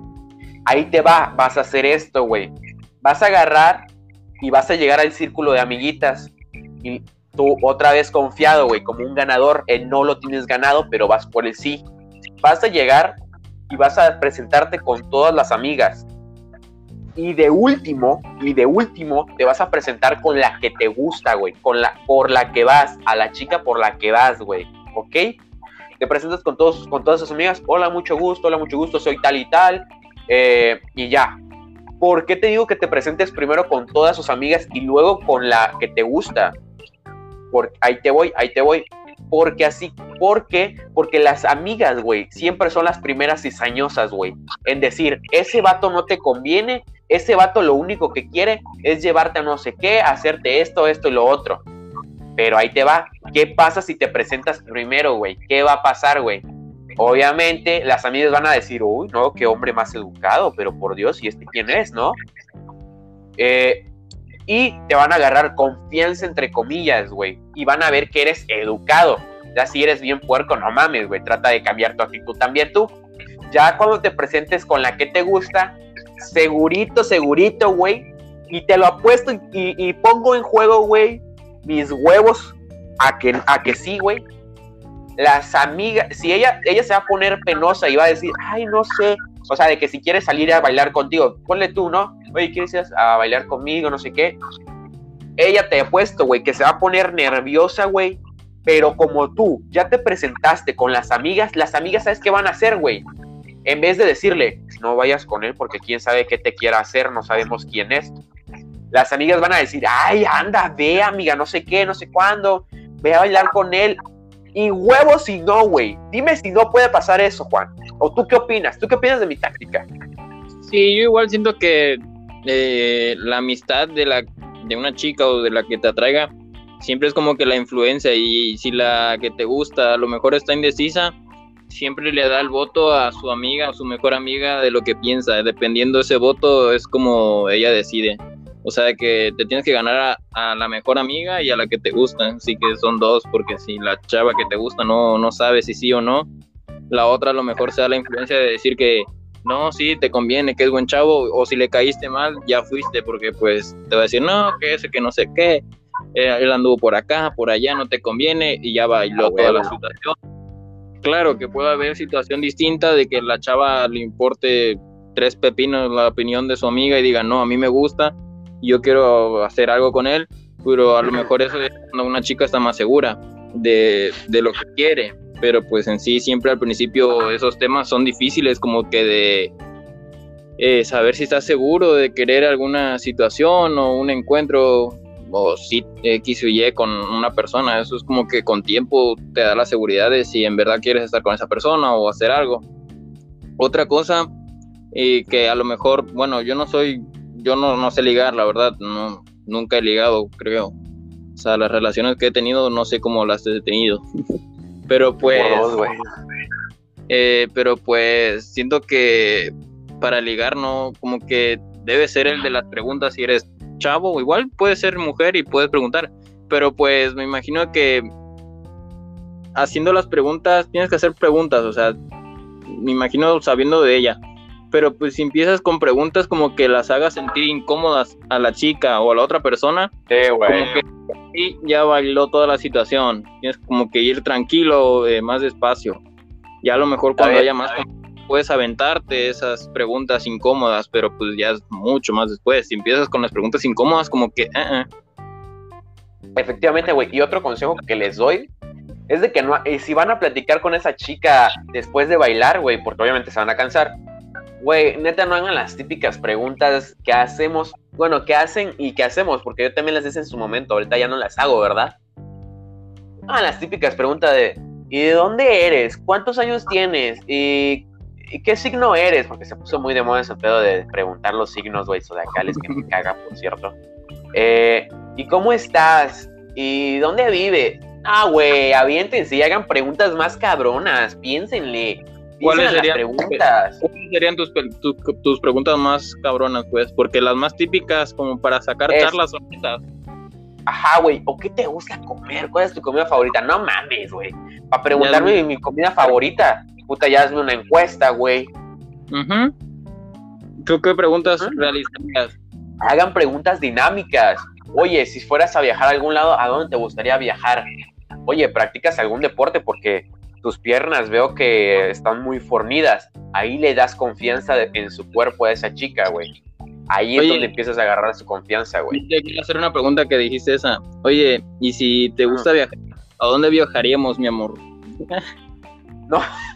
Ahí te va, vas a hacer esto, güey. Vas a agarrar y vas a llegar al círculo de amiguitas. Y tú otra vez confiado, güey, como un ganador. El no lo tienes ganado, pero vas por el sí. Vas a llegar y vas a presentarte con todas las amigas. Y de último, y de último, te vas a presentar con la que te gusta, güey. Con la, por la que vas, a la chica por la que vas, güey. ¿Ok? Te presentas con, todos, con todas sus amigas. Hola, mucho gusto, hola, mucho gusto, soy tal y tal. eh, y ya. ¿Por qué te digo que te presentes primero con todas sus amigas y luego con la que te gusta? Porque ahí te voy, ahí te voy. Porque así, ¿por qué? Porque las amigas, güey, siempre son las primeras cizañosas, güey. En decir, ese vato no te conviene, ese vato lo único que quiere es llevarte a no sé qué, hacerte esto, esto y lo otro. Pero ahí te va. ¿Qué pasa si te presentas primero, güey? ¿Qué va a pasar, güey? Obviamente las amigas van a decir, uy, no, qué hombre más educado, pero por Dios, ¿y este quién es, no? Eh, y te van a agarrar confianza entre comillas, güey. Y van a ver que eres educado. Ya si eres bien puerco, no mames, güey. Trata de cambiar tu actitud también tú. Ya cuando te presentes con la que te gusta, segurito, segurito, güey. Y te lo apuesto y, pongo en juego, güey, mis huevos a que, a que sí, güey. Las amigas, si ella, ella se va a poner penosa y va a decir, ay, no sé. O sea, de que si quieres salir a bailar contigo, ponle tú, ¿no? Oye, ¿quieres ir a bailar conmigo? No sé qué. Ella te ha puesto, güey, que se va a poner nerviosa, güey. Pero como tú ya te presentaste con las amigas, las amigas, ¿sabes qué van a hacer, güey? En vez de decirle, no vayas con él porque quién sabe qué te quiera hacer, no sabemos quién es. Las amigas van a decir, ay, anda, ve, amiga, no sé qué, no sé cuándo, ve a bailar con él. Y huevos si no, güey. Dime si no puede pasar eso, Juan. ¿O tú qué opinas? ¿Tú qué opinas de mi táctica? Sí, yo igual siento que eh, la amistad de la de una chica o de la que te atraiga siempre es como que la influencia y si la que te gusta a lo mejor está indecisa, siempre le da el voto a su amiga o su mejor amiga de lo que piensa, dependiendo de ese voto es como ella decide. O sea, que te tienes que ganar a, a, la mejor amiga y a la que te gusta. Así que son dos, porque si la chava que te gusta no, no sabe si sí o no, la otra a lo mejor se da la influencia de decir que no, sí, te conviene, que es buen chavo, o si le caíste mal, ya fuiste, porque pues te va a decir, no, que ese, que no sé qué, eh, él anduvo por acá, por allá, no te conviene, y ya bailó toda la situación. Claro que puede haber situación distinta de que la chava le importe tres pepinos la opinión de su amiga y diga, no, a mí me gusta, yo quiero hacer algo con él, pero a lo mejor eso es cuando una chica está más segura de, de lo que quiere, pero pues en sí siempre al principio esos temas son difíciles como que de eh, saber si estás seguro de querer alguna situación o un encuentro o si X o Y con una persona, eso es como que con tiempo te da la seguridad de si en verdad quieres estar con esa persona o hacer algo. Otra cosa eh, que a lo mejor, bueno, yo no soy, yo no, no sé ligar, la verdad, no, nunca he ligado, creo. O sea, las relaciones que he tenido no sé cómo las he tenido. pero pues... eh, pero pues siento que para ligar no, como que debe ser el de las preguntas si eres chavo igual puede ser mujer y puedes preguntar. Pero pues me imagino que haciendo las preguntas, tienes que hacer preguntas, o sea, me imagino sabiendo de ella. Pero pues si empiezas con preguntas como que las hagas sentir incómodas a la chica o a la otra persona, sí, como que y ya bailó toda la situación. Tienes como que ir tranquilo, eh, más despacio. Ya a lo mejor cuando haya más puedes aventarte esas preguntas incómodas, pero pues ya es mucho más después. Si empiezas con las preguntas incómodas, como que... Uh -uh. Efectivamente, güey. Y otro consejo que les doy es de que no, eh, si van a platicar con esa chica después de bailar, güey, porque obviamente se van a cansar, güey, neta no hagan las típicas preguntas que hacemos, bueno, que hacen y que hacemos, porque yo también las hice en su momento, ahorita ya no las hago, ¿verdad? Ah, las típicas preguntas de, ¿y de dónde eres? ¿Cuántos años tienes? ¿Y, ¿y qué signo eres? Porque se puso muy de moda ese pedo de preguntar los signos, güey, zodiacales, que me caga, por cierto. Eh, ¿Y cómo estás? ¿Y dónde vive? Ah, güey, aviéntense y hagan preguntas más cabronas, piénsenle. ¿Cuáles serían, preguntas? ¿Cuáles serían tus, tu, tus, preguntas más cabronas, pues? Porque las más típicas, como para sacar es, charlas, son estas. Ajá, güey. ¿O qué te gusta comer? ¿Cuál es tu comida favorita? No mames, güey. Para preguntarme mi, mi, comida favorita, puta, ya hazme una encuesta, güey. Uh -huh. ¿Tú qué preguntas uh -huh. realizarías? Hagan preguntas dinámicas. Oye, si fueras a viajar a algún lado, ¿a dónde te gustaría viajar? Oye, ¿practicas algún deporte? Porque tus piernas veo que están muy fornidas. Ahí le das confianza de, en su cuerpo a esa chica, güey. Ahí Oye, es donde empiezas a agarrar su confianza, güey. Te quiero hacer una pregunta que dijiste esa. Oye, ¿y si te gusta uh -huh. viajar? ¿A dónde viajaríamos, mi amor? no,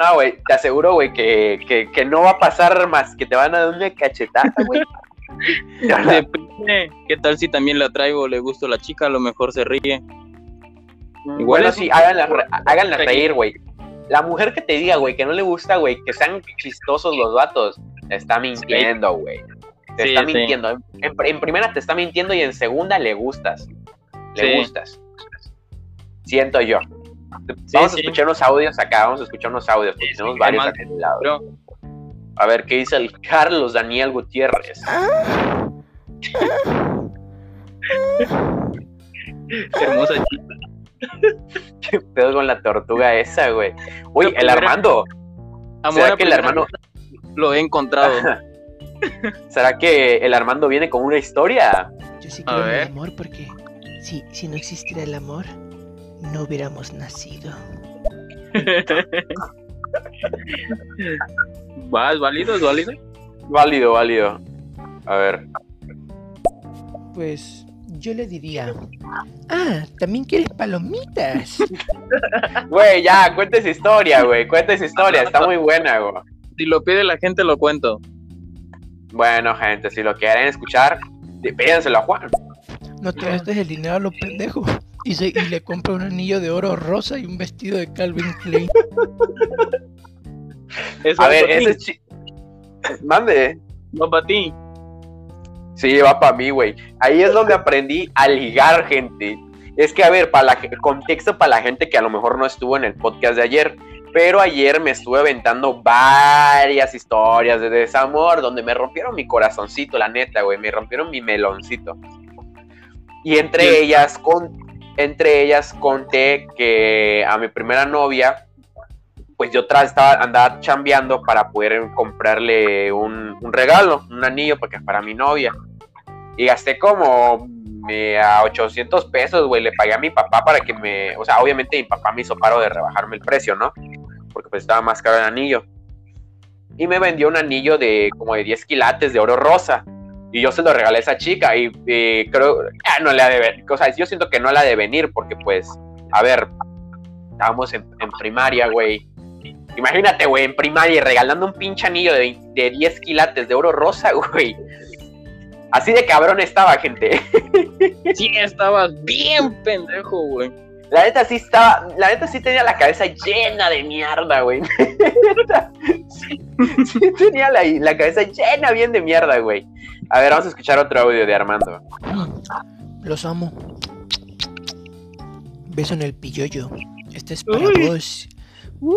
no, güey, te aseguro, güey, que, que, que, no va a pasar más, que te van a dar una cachetada, güey. Depende. ¿Qué tal si también la traigo, le gusta a la chica? A lo mejor se ríe. Igual bueno, sí, háganla, háganla reír, güey. La mujer que te diga, güey, que no le gusta, güey, que sean chistosos los vatos, te está mintiendo, güey. Te sí, está sí. mintiendo. En, en, primera te está mintiendo y en segunda le gustas. Le sí. gustas. Siento yo. Vamos a escuchar unos audios acá, vamos a escuchar unos audios, porque tenemos varios acá en el lado. Pero... A ver, ¿qué dice el Carlos Daniel Gutiérrez? Hermosa chica. ¿Qué pedo con la tortuga esa, güey? Uy, el Armando. Amor ¿Será que el Armando lo he encontrado? ¿Será que el Armando viene con una historia? Yo sí creo en el amor porque si, si no existiera el amor, no hubiéramos nacido. ¿Vas? ¿Válido? ¿Es válido? Válido, válido. A ver. Pues yo le diría, ah, también quieres palomitas. Güey, ya, cuenta esa historia, güey, cuenta esa historia, está muy buena, güey. Si lo pide la gente, lo cuento. Bueno, gente, si lo quieren escuchar, pídenselo a Juan. No te gastes el dinero a los pendejos. Y, se, y le compra un anillo de oro rosa y un vestido de Calvin Klein. a ver, ese es Mande. No para ti. Sí, va para mí, güey. Ahí es donde aprendí a ligar, gente. Es que, a ver, para la, contexto para la gente que a lo mejor no estuvo en el podcast de ayer. Pero ayer me estuve aventando varias historias de desamor donde me rompieron mi corazoncito, la neta, güey. Me rompieron mi meloncito. Y entre ellas, con, entre ellas conté que a mi primera novia, pues yo estaba, andaba chambeando para poder comprarle un, regalo, un anillo porque para mi novia. Y gasté como a 800 pesos, güey. Le pagué a mi papá para que me. O sea, obviamente mi papá me hizo paro de rebajarme el precio, ¿no? Porque pues estaba más caro el anillo. Y me vendió un anillo de como de 10 quilates de oro rosa. Y yo se lo regalé a esa chica. Y creo. Ah, no le ha de venir. O sea, yo siento que no la ha de venir. Porque pues. A ver. Estábamos en, primaria, güey. Imagínate, güey, en primaria regalando un pinche anillo de, 20 de 10 quilates de oro rosa, güey. Así de cabrón estaba, gente. Sí, estabas bien pendejo, güey. La neta sí estaba, la neta sí tenía la cabeza llena de mierda, güey. sí, sí tenía la, la cabeza llena bien de mierda, güey. A ver, vamos a escuchar otro audio de Armando. Los amo. Beso en el pilloyo. Este es para Uy. vos.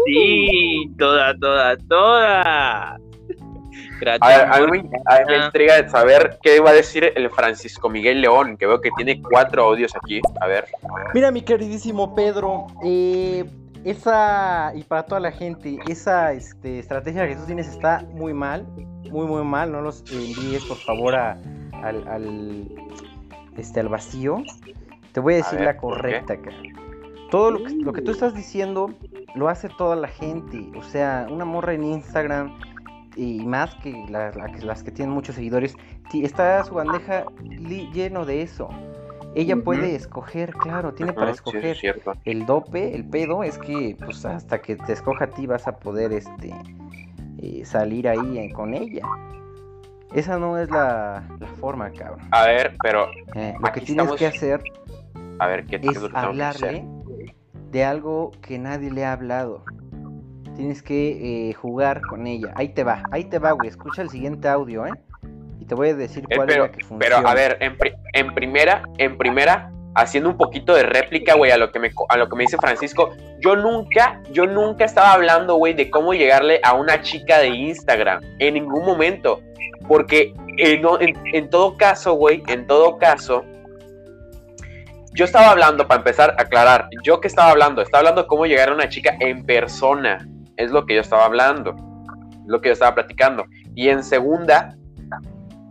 Sí, toda, toda, toda. A ver, a mí, me- a mí me intriga de saber qué va a decir el Francisco Miguel León, que veo que tiene cuatro audios aquí. A ver. Mira, mi queridísimo Pedro, eh, esa, y para toda la gente, esa este, estrategia que tú tienes está muy mal, muy, muy mal. No los envíes, por favor, a- al, al, este, al vacío. Te voy a decir ver, la correcta, cara. Todo lo que, lo que tú estás diciendo lo hace toda la gente. O sea, una morra en Instagram y más que, la- la que- las que tienen muchos seguidores, está su bandeja lleno de eso. Ella puede escoger, claro, tiene para Ujú, sí, escoger. es. El dope, el pedo, es que pues hasta que te escoja a ti vas a poder este eh, salir ahí eh, con ella. Esa no es la, la forma, cabrón. A ver, pero, Eh, lo que tienes estamos- que hacer a ver, ¿qué, qué es que hablarle de algo que nadie le ha hablado. Tienes que eh, jugar con ella. Ahí te va, ahí te va, güey. Escucha el siguiente audio, ¿eh? Y te voy a decir Eh, cuál pero, es la que funciona. pero a ver, en, pri- en primera, en primera, haciendo un poquito de réplica, güey, a lo que me co- a lo que me dice Francisco, yo nunca, yo nunca estaba hablando, güey, de cómo llegarle a una chica de Instagram, en ningún momento, porque eh, no, en, en todo caso, güey, en todo caso, yo estaba hablando, para empezar a aclarar, yo que estaba hablando, estaba hablando de cómo llegar a una chica en persona, es lo que yo estaba hablando, lo que yo estaba platicando, y en segunda,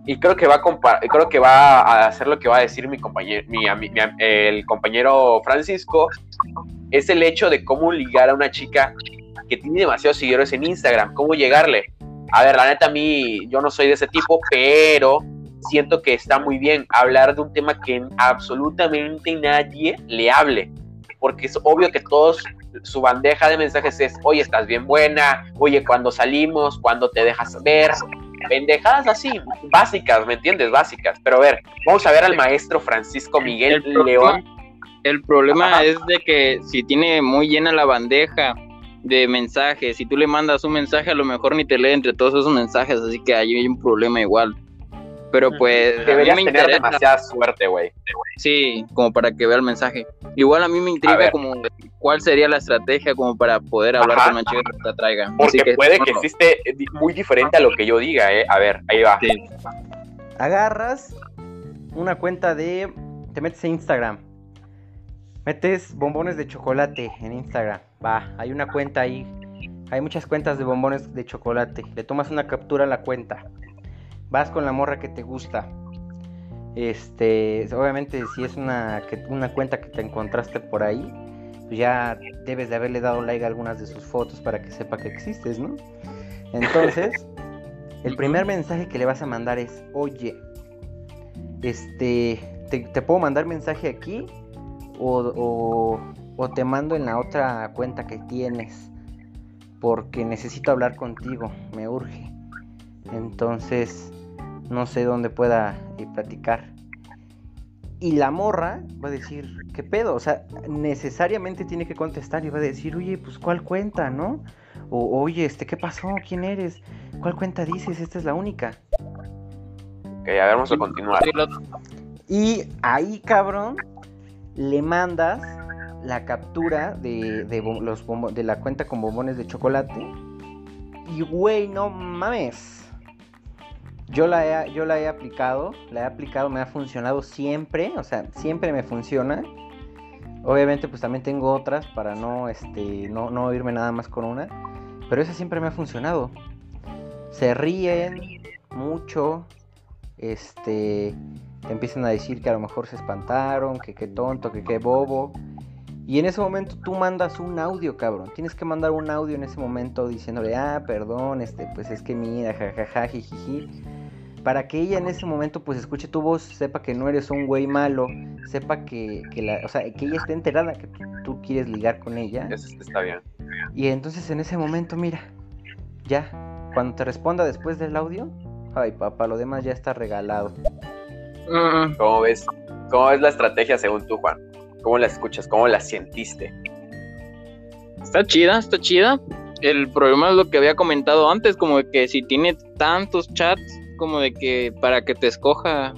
y creo que va a creo que va a hacer lo que va a decir mi compañero mi, el compañero Francisco es el hecho de cómo ligar a una chica que tiene demasiados seguidores en Instagram cómo llegarle. A ver la neta a mí yo no soy de ese tipo pero siento que está muy bien hablar de un tema que absolutamente nadie le hable porque es obvio que todos su bandeja de mensajes es oye estás bien buena oye cuando salimos cuando te dejas ver pendejadas así, básicas, ¿me entiendes? Básicas. Pero a ver, vamos a ver al maestro Francisco Miguel El León. El problema Ajá. es de que si tiene muy llena la bandeja de mensajes, si tú le mandas un mensaje, a lo mejor ni te lee entre todos esos mensajes, así que ahí hay un problema igual. Pero pues, a mí Deberías me tener interesa, demasiada suerte, güey. sí, como para que vea el mensaje. Igual a mí me A intriga como cuál sería la estrategia como para poder hablar Ajá. con chica que te atraiga. Así Porque que, puede que existe eh, muy diferente a lo que yo diga, ¿eh? A ver, ahí va. sí. agarras una cuenta de. Te metes en Instagram. Metes bombones de chocolate en Instagram. Va, hay una cuenta ahí. Hay muchas cuentas de bombones de chocolate. Le tomas una captura a la cuenta. Vas con la morra que te gusta. Este, obviamente si es una, que- una cuenta que te encontraste por ahí, ya debes de haberle dado like a algunas de sus fotos para que sepa que existes, ¿no? Entonces, el primer mensaje que le vas a mandar es, oye, este, ¿te, te puedo mandar mensaje aquí? O, o- o te mando en la otra cuenta que tienes, porque necesito hablar contigo, me urge. Entonces, no sé dónde pueda eh, platicar. Y la morra va a decir, ¿qué pedo? O sea, necesariamente tiene que contestar y va a decir, oye, pues ¿cuál cuenta, no? O, oye, este, ¿qué pasó? ¿Quién eres? ¿Cuál cuenta dices? Esta es la única. Ok, a ver, vamos a continuar. Y ahí, cabrón, le mandas la captura de, de, los bombo- de la cuenta con bombones de chocolate. Y güey, no mames. Yo la, he, yo la he aplicado, la he aplicado, me ha funcionado siempre, o sea, siempre me funciona. Obviamente pues también tengo otras para no, este, no, no irme nada más con una. Pero esa siempre me ha funcionado. Se ríen mucho, este, te empiezan a decir que a lo mejor se espantaron, que qué tonto, que qué bobo. Y en ese momento tú mandas un audio, cabrón. Tienes que mandar un audio en ese momento diciéndole, ah, perdón, este, pues es que mira, jajaja, jijiji. Para que ella en ese momento pues escuche tu voz, sepa que no eres un güey malo, sepa que, que la, o sea, que ella esté enterada que tú, quieres ligar con ella. Eso está bien. Y entonces en ese momento, mira, ya, cuando te responda después del audio, ay papá, lo demás ya está regalado. Mm, ¿Cómo ves? ¿Cómo ves la estrategia según tú, Juan? ¿Cómo la escuchas? ¿Cómo la sentiste? Está chida, está chida. El problema es lo que había comentado antes, como de que si tiene tantos chats, como de que para que te escoja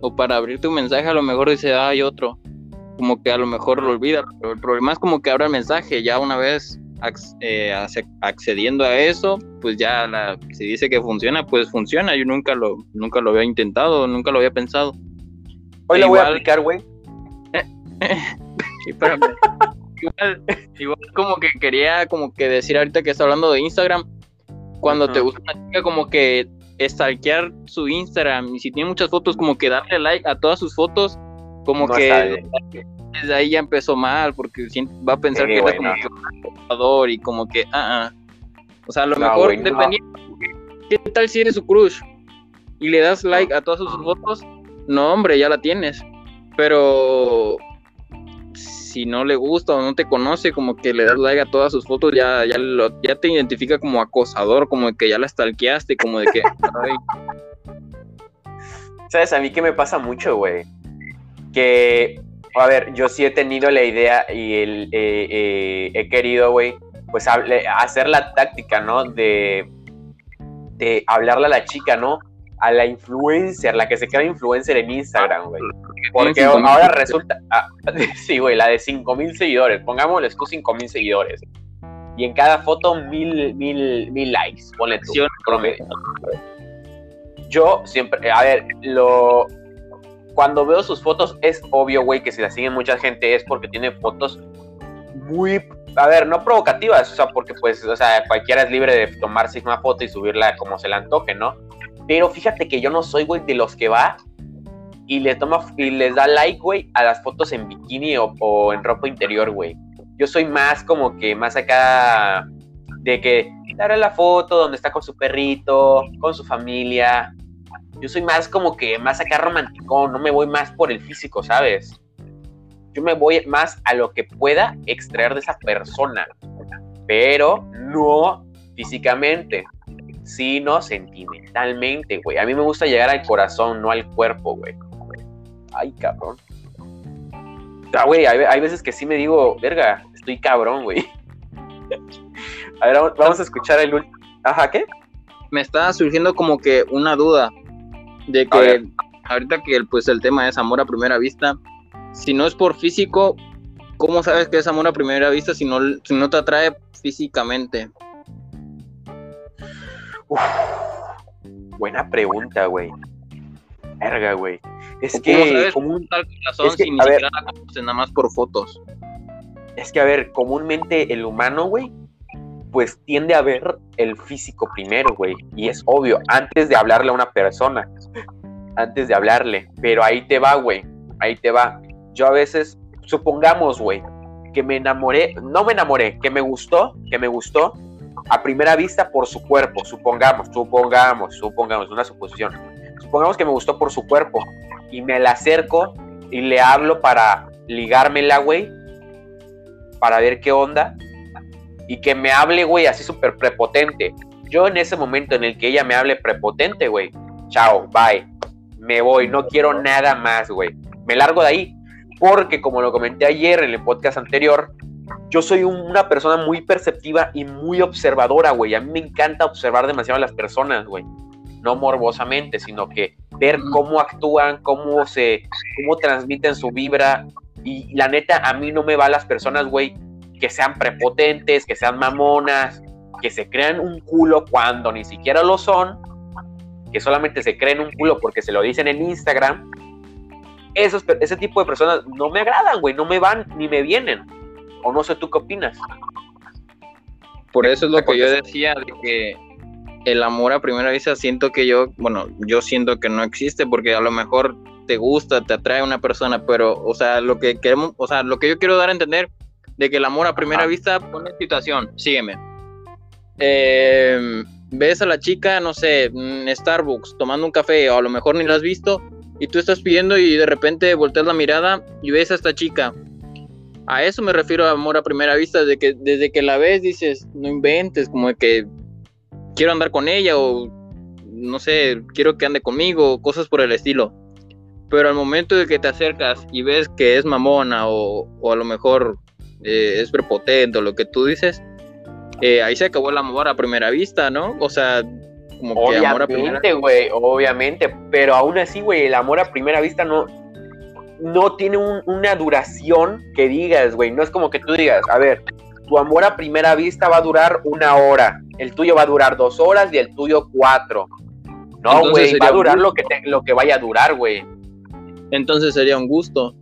o para abrir tu mensaje, a lo mejor dice, "Ah, hay otro. Como que a lo mejor lo olvida. Pero el problema es como que abra el mensaje. Ya una vez eh, accediendo a eso, pues ya la, si dice que funciona, pues funciona. Yo nunca lo, nunca lo había intentado, nunca lo había pensado. Hoy la voy a Igual- aplicar, güey. Sí, igual, igual como que quería como que decir ahorita que está hablando de Instagram, cuando te gusta una chica como que stalkear su Instagram y si tiene muchas fotos como que darle like a todas sus fotos, como No que desde ahí ya empezó mal porque va a pensar Sí, que güey, eres como un acosador y como que ah, ah. O sea, a lo No, mejor dependiendo ¿Qué tal si eres su crush y le das like a todas sus fotos? No, hombre, ya la tienes. Pero si no le gusta o no te conoce, como que le das like a todas sus fotos, ya, ya, te identifica como acosador, como que ya la stalkeaste, como de que, ay, ¿Sabes? A mí que me pasa mucho, güey. Que, a ver, yo sí he tenido la idea y eh, eh, he querido, güey, pues hacer la táctica, ¿no? De, de hablarle a la chica, ¿no? A la influencer, la que se queda influencer en Instagram, güey. Porque Tiene 5,000 ahora resulta, ah, sí, güey, la de 5000 seguidores, pongámosles tú 5000 seguidores. Y en cada foto, mil, mil, mil likes, ponle tú, promedio. Yo siempre, a ver, lo cuando veo sus fotos es obvio, güey, que si la siguen mucha gente es porque tiene fotos muy, a ver, no provocativas, o sea, porque pues, o sea, cualquiera es libre de tomarse una foto y subirla como se le antoje, ¿no? Pero fíjate que yo no soy, güey, de los que va y le toma y les da like, güey, a las fotos en bikini o, o en ropa interior, güey. Yo soy más como que más acá de que darle la foto donde está con su perrito, con su familia. Yo soy más como que más acá romántico, no me voy más por el físico, ¿sabes? Yo me voy más a lo que pueda extraer de esa persona, pero no físicamente, sino sentimentalmente, güey. A mí me gusta llegar al corazón, no al cuerpo, güey. Ay, cabrón. Ah, güey, hay, hay veces que sí me digo, verga, estoy cabrón, güey. A ver, vamos- a escuchar el último. Ajá, ¿qué? me está surgiendo como que una duda de que ahorita que el, pues el tema es amor a primera vista, si no es por físico, ¿cómo sabes que es amor a primera vista si no, si no te atrae físicamente? Uf, buena pregunta, güey. Verga, güey. Es ¿O ¿Cómo que, común- tal corazón es que, si ni a ver. la nada más por fotos? es que, a ver, comúnmente el humano, güey, pues tiende a ver el físico primero, güey. Y es obvio, antes de hablarle a una persona. Antes de hablarle. Pero ahí te va, güey. Ahí te va. Yo a veces, supongamos, güey, que me enamoré, no me enamoré, que me gustó, que me gustó a primera vista por su cuerpo, supongamos, supongamos, supongamos, una suposición. Supongamos que me gustó por su cuerpo y me la acerco y le hablo para ligármela, güey, para ver qué onda y que me hable, güey, así súper prepotente. Yo en ese momento en el que ella me hable prepotente, güey, chao, bye, me voy, no quiero nada más, güey. Me largo de ahí porque como lo comenté ayer en el podcast anterior, yo soy un- una persona muy perceptiva y muy observadora, güey. A mí me encanta observar demasiado a las personas, güey. No morbosamente, sino que ver cómo actúan, cómo se, cómo transmiten su vibra. Y la neta, a mí no me va las personas, güey, que sean prepotentes, que sean mamonas, que se crean un culo cuando ni siquiera lo son, que solamente se creen un culo porque se lo dicen en Instagram. Esos, ese tipo de personas no me agradan, güey, no me van ni me vienen. O no sé tú qué opinas. Por eso es lo que yo decía de que el amor a primera vista siento que yo, bueno, yo siento que no existe porque a lo mejor te gusta, te atrae una persona, pero, o sea, lo que queremos, o sea, lo que yo quiero dar a entender de que el amor a primera vista pone situación, sígueme. Eh, ves a la chica, no sé, en Starbucks tomando un café, o a lo mejor ni la has visto, y tú estás pidiendo y de repente volteas la mirada y ves a esta chica. A eso me refiero a amor a primera vista, de que desde que la ves dices, no inventes, como que quiero andar con ella o no sé, quiero que ande conmigo, cosas por el estilo. Pero al momento de que te acercas y ves que es mamona o, a lo mejor eh, es prepotente o lo que tú dices, eh, ahí se acabó el amor a primera vista, ¿no? O sea, como que obviamente, amor a primera vista. güey, obviamente, pero aún así, güey, el amor a primera vista no, no tiene una duración que digas, güey, no es como que tú digas, a ver, tu amor a primera vista va a durar una hora, el tuyo va a durar dos horas y el tuyo cuatro. No, güey, va a durar lo que, lo que vaya a durar, güey. Entonces sería un gusto.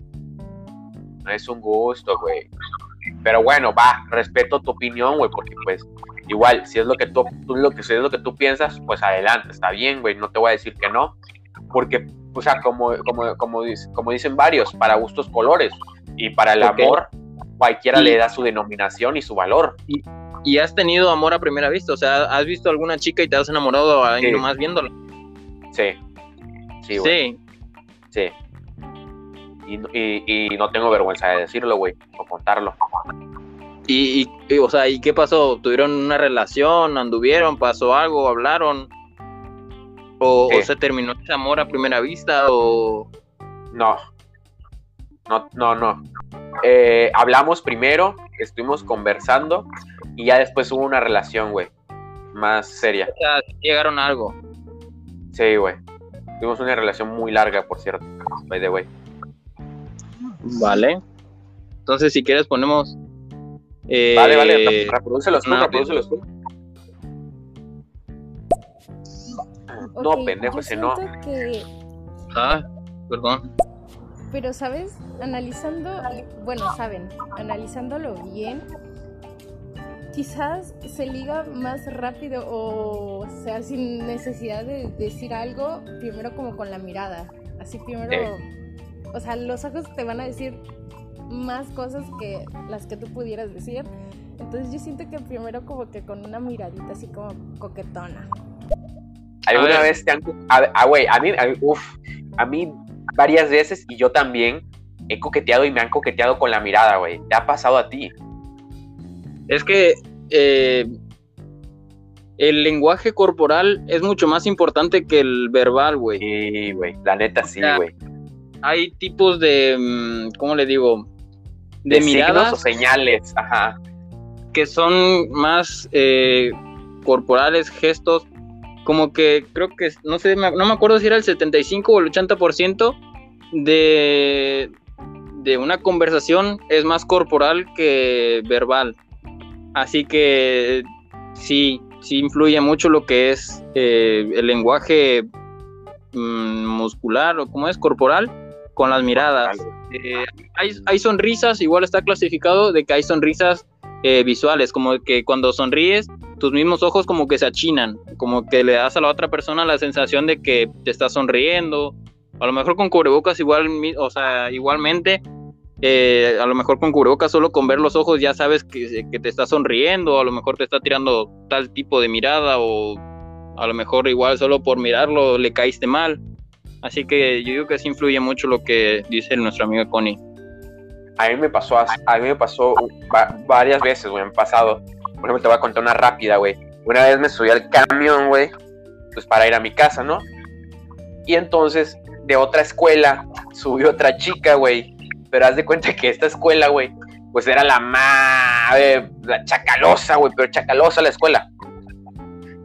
No es un gusto, güey. Pero bueno, va, respeto tu opinión, güey, porque pues igual, si es lo que tú, lo que, si es lo que tú piensas, pues adelante, está bien, güey, no te voy a decir que no, porque, o sea, como, como, como, como dicen varios, para gustos colores, y para el amor, cualquiera le da su denominación y su valor. Y, y, has tenido amor a primera vista, o sea, ¿has visto alguna chica y te has enamorado ahí nomás viéndola? Sí. Sí, güey. Sí. sí. Y, no tengo vergüenza de decirlo, güey, o contarlo. Y, o sea, ¿y qué pasó? ¿Tuvieron una relación? ¿Anduvieron? ¿Pasó algo? ¿Hablaron? ¿O, se terminó ese amor a primera vista? ¿O.? No. No, no, no. Eh, hablamos primero, estuvimos conversando y ya después hubo una relación, güey. Más seria. O sea, llegaron a algo. Sí, güey. Tuvimos una relación muy larga, por cierto. By the way. Vale. Entonces, si quieres, ponemos. Eh, vale, vale, reprodúcelos tú, reprodúcelos tú. no, pendejo, ese no. Ah, perdón. Pero, ¿sabes? Analizando, bueno, saben, analizándolo bien, quizás se liga más rápido o sea, sin necesidad de decir algo, primero como con la mirada. Así primero o sea, los ojos te van a decir más cosas que las que tú pudieras decir. Entonces yo siento que primero como que con una miradita así como coquetona. ¿Alguna vez te han... Ah, güey, a mí, uf, a mí varias veces y yo también he coqueteado y me han coqueteado con la mirada, güey. ¿Te ha pasado a ti? Es que eh, el lenguaje corporal es mucho más importante que el verbal, güey. Sí, güey. La neta sí, güey hay tipos de, mm, ¿cómo le digo? De, miradas. o señales, ajá. Que son más eh, corporales, gestos, como que creo que, no sé, no me acuerdo si era el 75 o el 80% de, de una conversación es más corporal que verbal. Así que sí, sí influye mucho lo que es eh, el lenguaje mm, muscular o como es corporal con las miradas. Eh, hay, sonrisas, igual está clasificado de que hay sonrisas eh, visuales, como que cuando sonríes, tus mismos ojos como que se achinan, como que le das a la otra persona la sensación de que te está sonriendo. A lo mejor con cubrebocas igual, o sea, igualmente, eh, a lo mejor con cubrebocas solo con ver los ojos ya sabes que, te está sonriendo, a lo mejor te está tirando tal tipo de mirada o a lo mejor igual solo por mirarlo le caíste mal. Así que yo digo que sí influye mucho lo que dice nuestro amigo Connie. A mí me pasó, a mí me pasó varias veces, güey, han pasado. Por ejemplo, te voy a contar una rápida, güey. Una vez me subí al camión, güey, pues para ir a mi casa, ¿no? Y entonces, de otra escuela, subió otra chica, güey. Pero haz de cuenta que esta escuela, güey, pues era la más, la chacalosa, güey, pero chacalosa la escuela.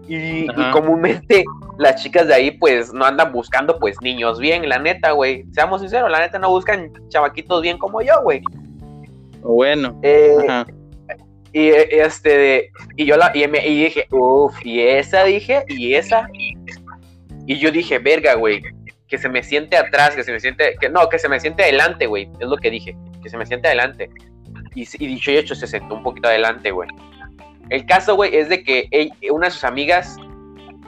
Y, comúnmente las chicas de ahí pues no andan buscando pues niños bien, la neta, güey. Seamos sinceros, la neta no buscan chavaquitos bien como yo, güey. Bueno. Eh, Ajá. y este y yo la y, me- y dije, uff, y esa dije, y esa. Y yo dije, verga, güey, que se me siente atrás, que se me siente, que no, que se me siente adelante, güey. Es lo que dije, que se me siente adelante. Y, y dicho y hecho, se sentó un poquito adelante, güey. El caso, güey, es de que una de sus amigas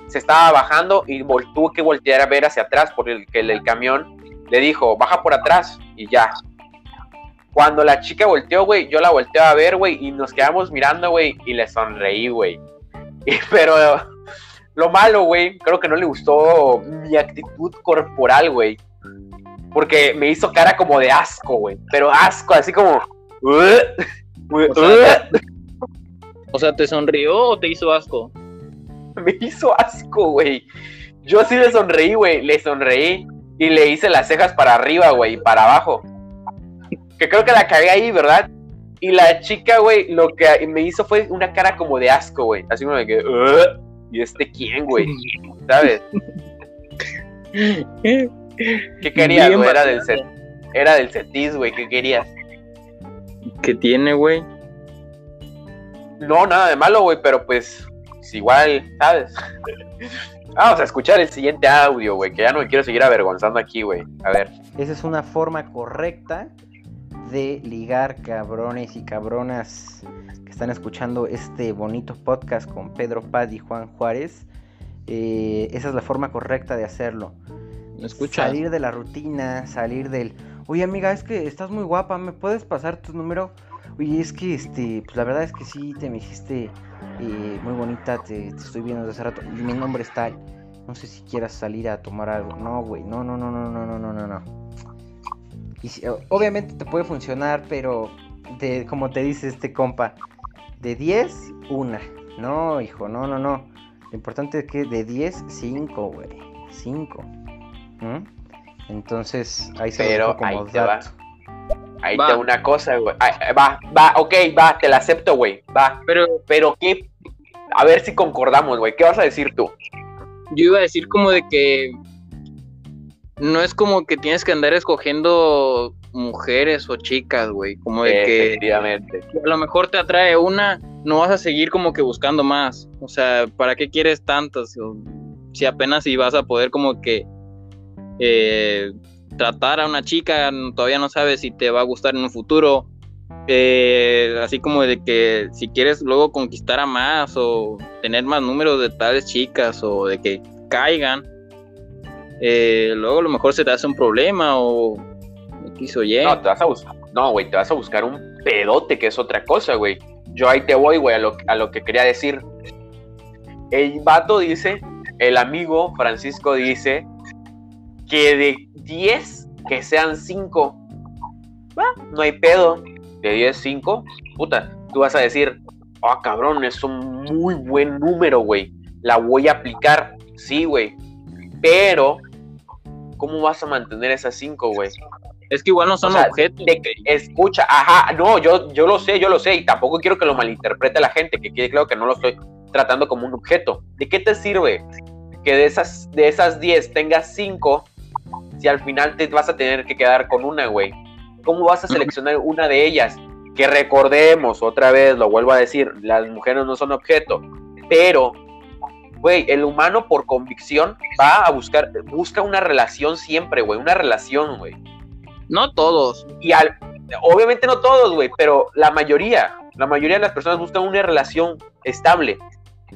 se estaba bajando y tuvo que voltear a ver hacia atrás porque el, el, el camión le dijo, baja por atrás y ya. Cuando la chica volteó, güey, yo la volteo a ver, güey, y nos quedamos mirando, güey, y le sonreí, güey. Pero lo malo, güey, creo que no le gustó mi actitud corporal, güey. Porque me hizo cara como de asco, güey. Pero asco, así como... "Ugh, ugh, O sea, O sea, ¿te sonrió o te hizo asco? me hizo asco, güey. Yo sí le sonreí, güey. Le sonreí y le hice las cejas para arriba, güey, y para abajo. Que creo que la cagué ahí, ¿verdad? Y la chica, güey, lo que me hizo fue una cara como de asco, güey. Así como de que. ¿Y este quién, güey? ¿Sabes? ¿Qué querías, güey? Era del, cet- era del cetis, güey. ¿Qué querías? ¿Qué tiene, güey? No, nada de malo, güey, pero pues, es igual, ¿sabes? Vamos a escuchar el siguiente audio, güey, que ya no me quiero seguir avergonzando aquí, güey. A ver. Esa es una forma correcta de ligar cabrones y cabronas están escuchando este bonito podcast con Pedro Paz y Juan Juárez. Eh, esa es la forma correcta de hacerlo. ¿Me escuchas? Salir de la rutina, salir del... Oye amiga, es que estás muy guapa, ¿me puedes pasar tu número? Oye, es que este, pues la verdad es que sí, te me dijiste eh, muy bonita, te, te estoy viendo desde hace rato. Y mi nombre es tal. No sé si quieras salir a tomar algo. No, güey, no, no, no, no, no, no, no, no, no. Y si- obviamente te puede funcionar, pero de, como te dice este compa, de 10, una. No, hijo, no, no, no. Lo importante es que de 10, 5, güey. 5. Entonces, ahí se Pero como ahí te va. Ahí Va. te una cosa, güey. Ay, ay, Va, va, ok, va, te la acepto, güey. Va. Pero Pero qué. A ver si concordamos, güey. ¿Qué vas a decir tú? yo iba a decir como de que no es como que tienes que andar escogiendo mujeres o chicas, güey. Como de que Efectivamente. a lo mejor te atrae una, no vas a seguir como que buscando más. O sea, ¿para qué quieres tantas? Si apenas si vas a poder como que eh, tratar a una chica, todavía no sabes si te va a gustar en un futuro. Eh, así como de que si quieres luego conquistar a más o tener más números de tales chicas o de que caigan, eh, luego a lo mejor se te hace un problema o X Y. No, te vas a buscar. No, güey, te vas a buscar un pedote, que es otra cosa, güey. Yo ahí te voy, güey, a lo, a lo que quería decir. El vato dice, el amigo Francisco dice que de 10 que sean 5. No hay pedo. De 10, 5. Puta, tú vas a decir, ah, cabrón, es un muy buen número, güey. La voy a aplicar. Sí, güey. Pero, ¿cómo vas a mantener esas 5, güey? Es que igual no son O sea, objetos. escucha, ajá, no, yo, yo lo sé, yo lo sé, y tampoco quiero que lo malinterprete la gente, que quede claro que no lo estoy tratando como un objeto. ¿De qué te sirve que de esas de esas 10 tengas 5 si al final te vas a tener que quedar con una, güey? ¿Cómo vas a seleccionar una de ellas? Que recordemos, otra vez, lo vuelvo a decir, las mujeres no son objeto, pero, güey, el humano por convicción va a buscar, busca una relación siempre, güey, una relación, güey No todos. y al, obviamente no todos, güey, pero la mayoría, la mayoría de las personas buscan una relación estable.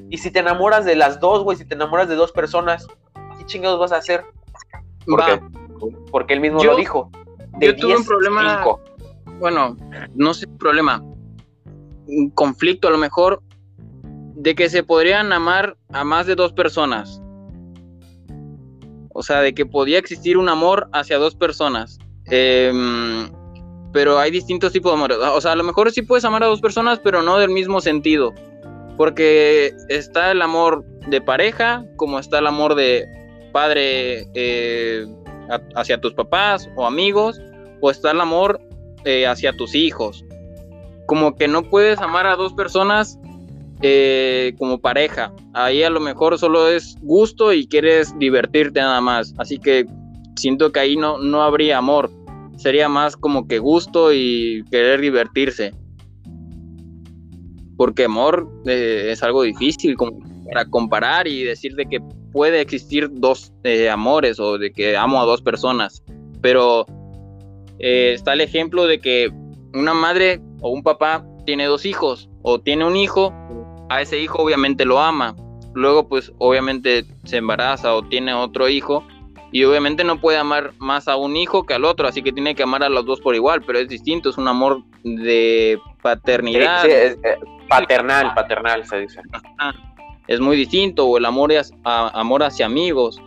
Y si te enamoras de las dos, güey, si te enamoras de dos personas, ¿qué chingados vas a hacer? ¿Por qué? Porque él mismo Yo- lo dijo. De yo tuve un 10, problema- bueno, no sé problema, un conflicto a lo mejor de que se podrían amar a más de dos personas. O sea, de que podía existir un amor hacia dos personas. Em, pero hay distintos tipos de amor. O sea, a lo mejor sí puedes amar a dos personas, pero no del mismo sentido. Porque está el amor de pareja, como está el amor de padre eh, hacia tus papás o amigos, o está el amor eh, hacia tus hijos. Como que no puedes amar a dos personas eh, como pareja. Ahí a lo mejor solo es gusto y quieres divertirte nada más. Así que siento que ahí no, no habría amor. Sería más como que gusto y querer divertirse. Porque amor eh, es algo difícil para comparar y decir de que puede existir dos eh, amores o de que amo a dos personas. Pero eh, está el ejemplo de que una madre o un papá tiene dos hijos o tiene un hijo, a ese hijo obviamente lo ama. Luego pues obviamente se embaraza o tiene otro hijo y obviamente no puede amar más a un hijo que al otro, así que tiene que amar a los dos por igual, pero es distinto, es un amor de paternidad. Sí, sí, es, eh, paternal, paternal se dice. Es muy distinto, o el amor, es, a- amor hacia amigos.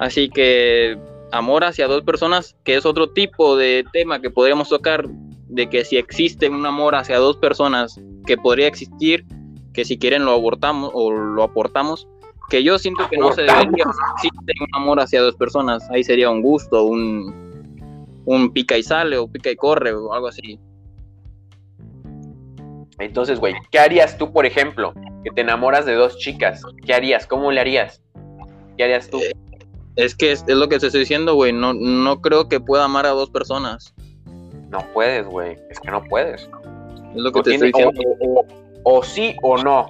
Así que amor hacia dos personas, que es otro tipo de tema que podríamos tocar, de que si existe un amor hacia dos personas, que podría existir, que si quieren lo abortamos o lo aportamos, que yo siento que no se debería, existe un amor hacia dos personas, ahí sería un gusto, un, un pica y sale o pica y corre o algo así. Entonces, güey, ¿qué harías tú, por ejemplo? Que te enamoras de dos chicas. ¿Qué harías? ¿Cómo le harías? ¿Qué harías tú? Es que es, es lo que te estoy diciendo, güey, no, no creo que pueda amar a dos personas. No puedes, güey. Es que no puedes. Es lo que te estoy diciendo. o- o- o sí o no.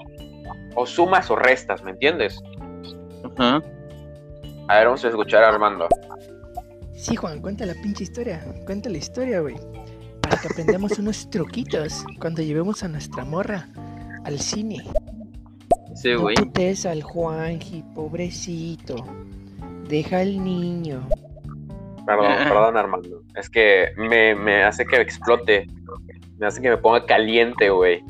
O sumas o restas, ¿me entiendes? Ajá. A ver, vamos a escuchar a Armando. Sí, Juan, cuenta la pinche historia. Cuenta la historia, güey. Para que aprendamos unos truquitos cuando llevemos a nuestra morra al cine. Sí, No güey. putes al Juanji, pobrecito. Deja al niño. Perdón, Ah. perdón, Armando. Es que me, me hace que explote. Me hace que me ponga caliente, güey.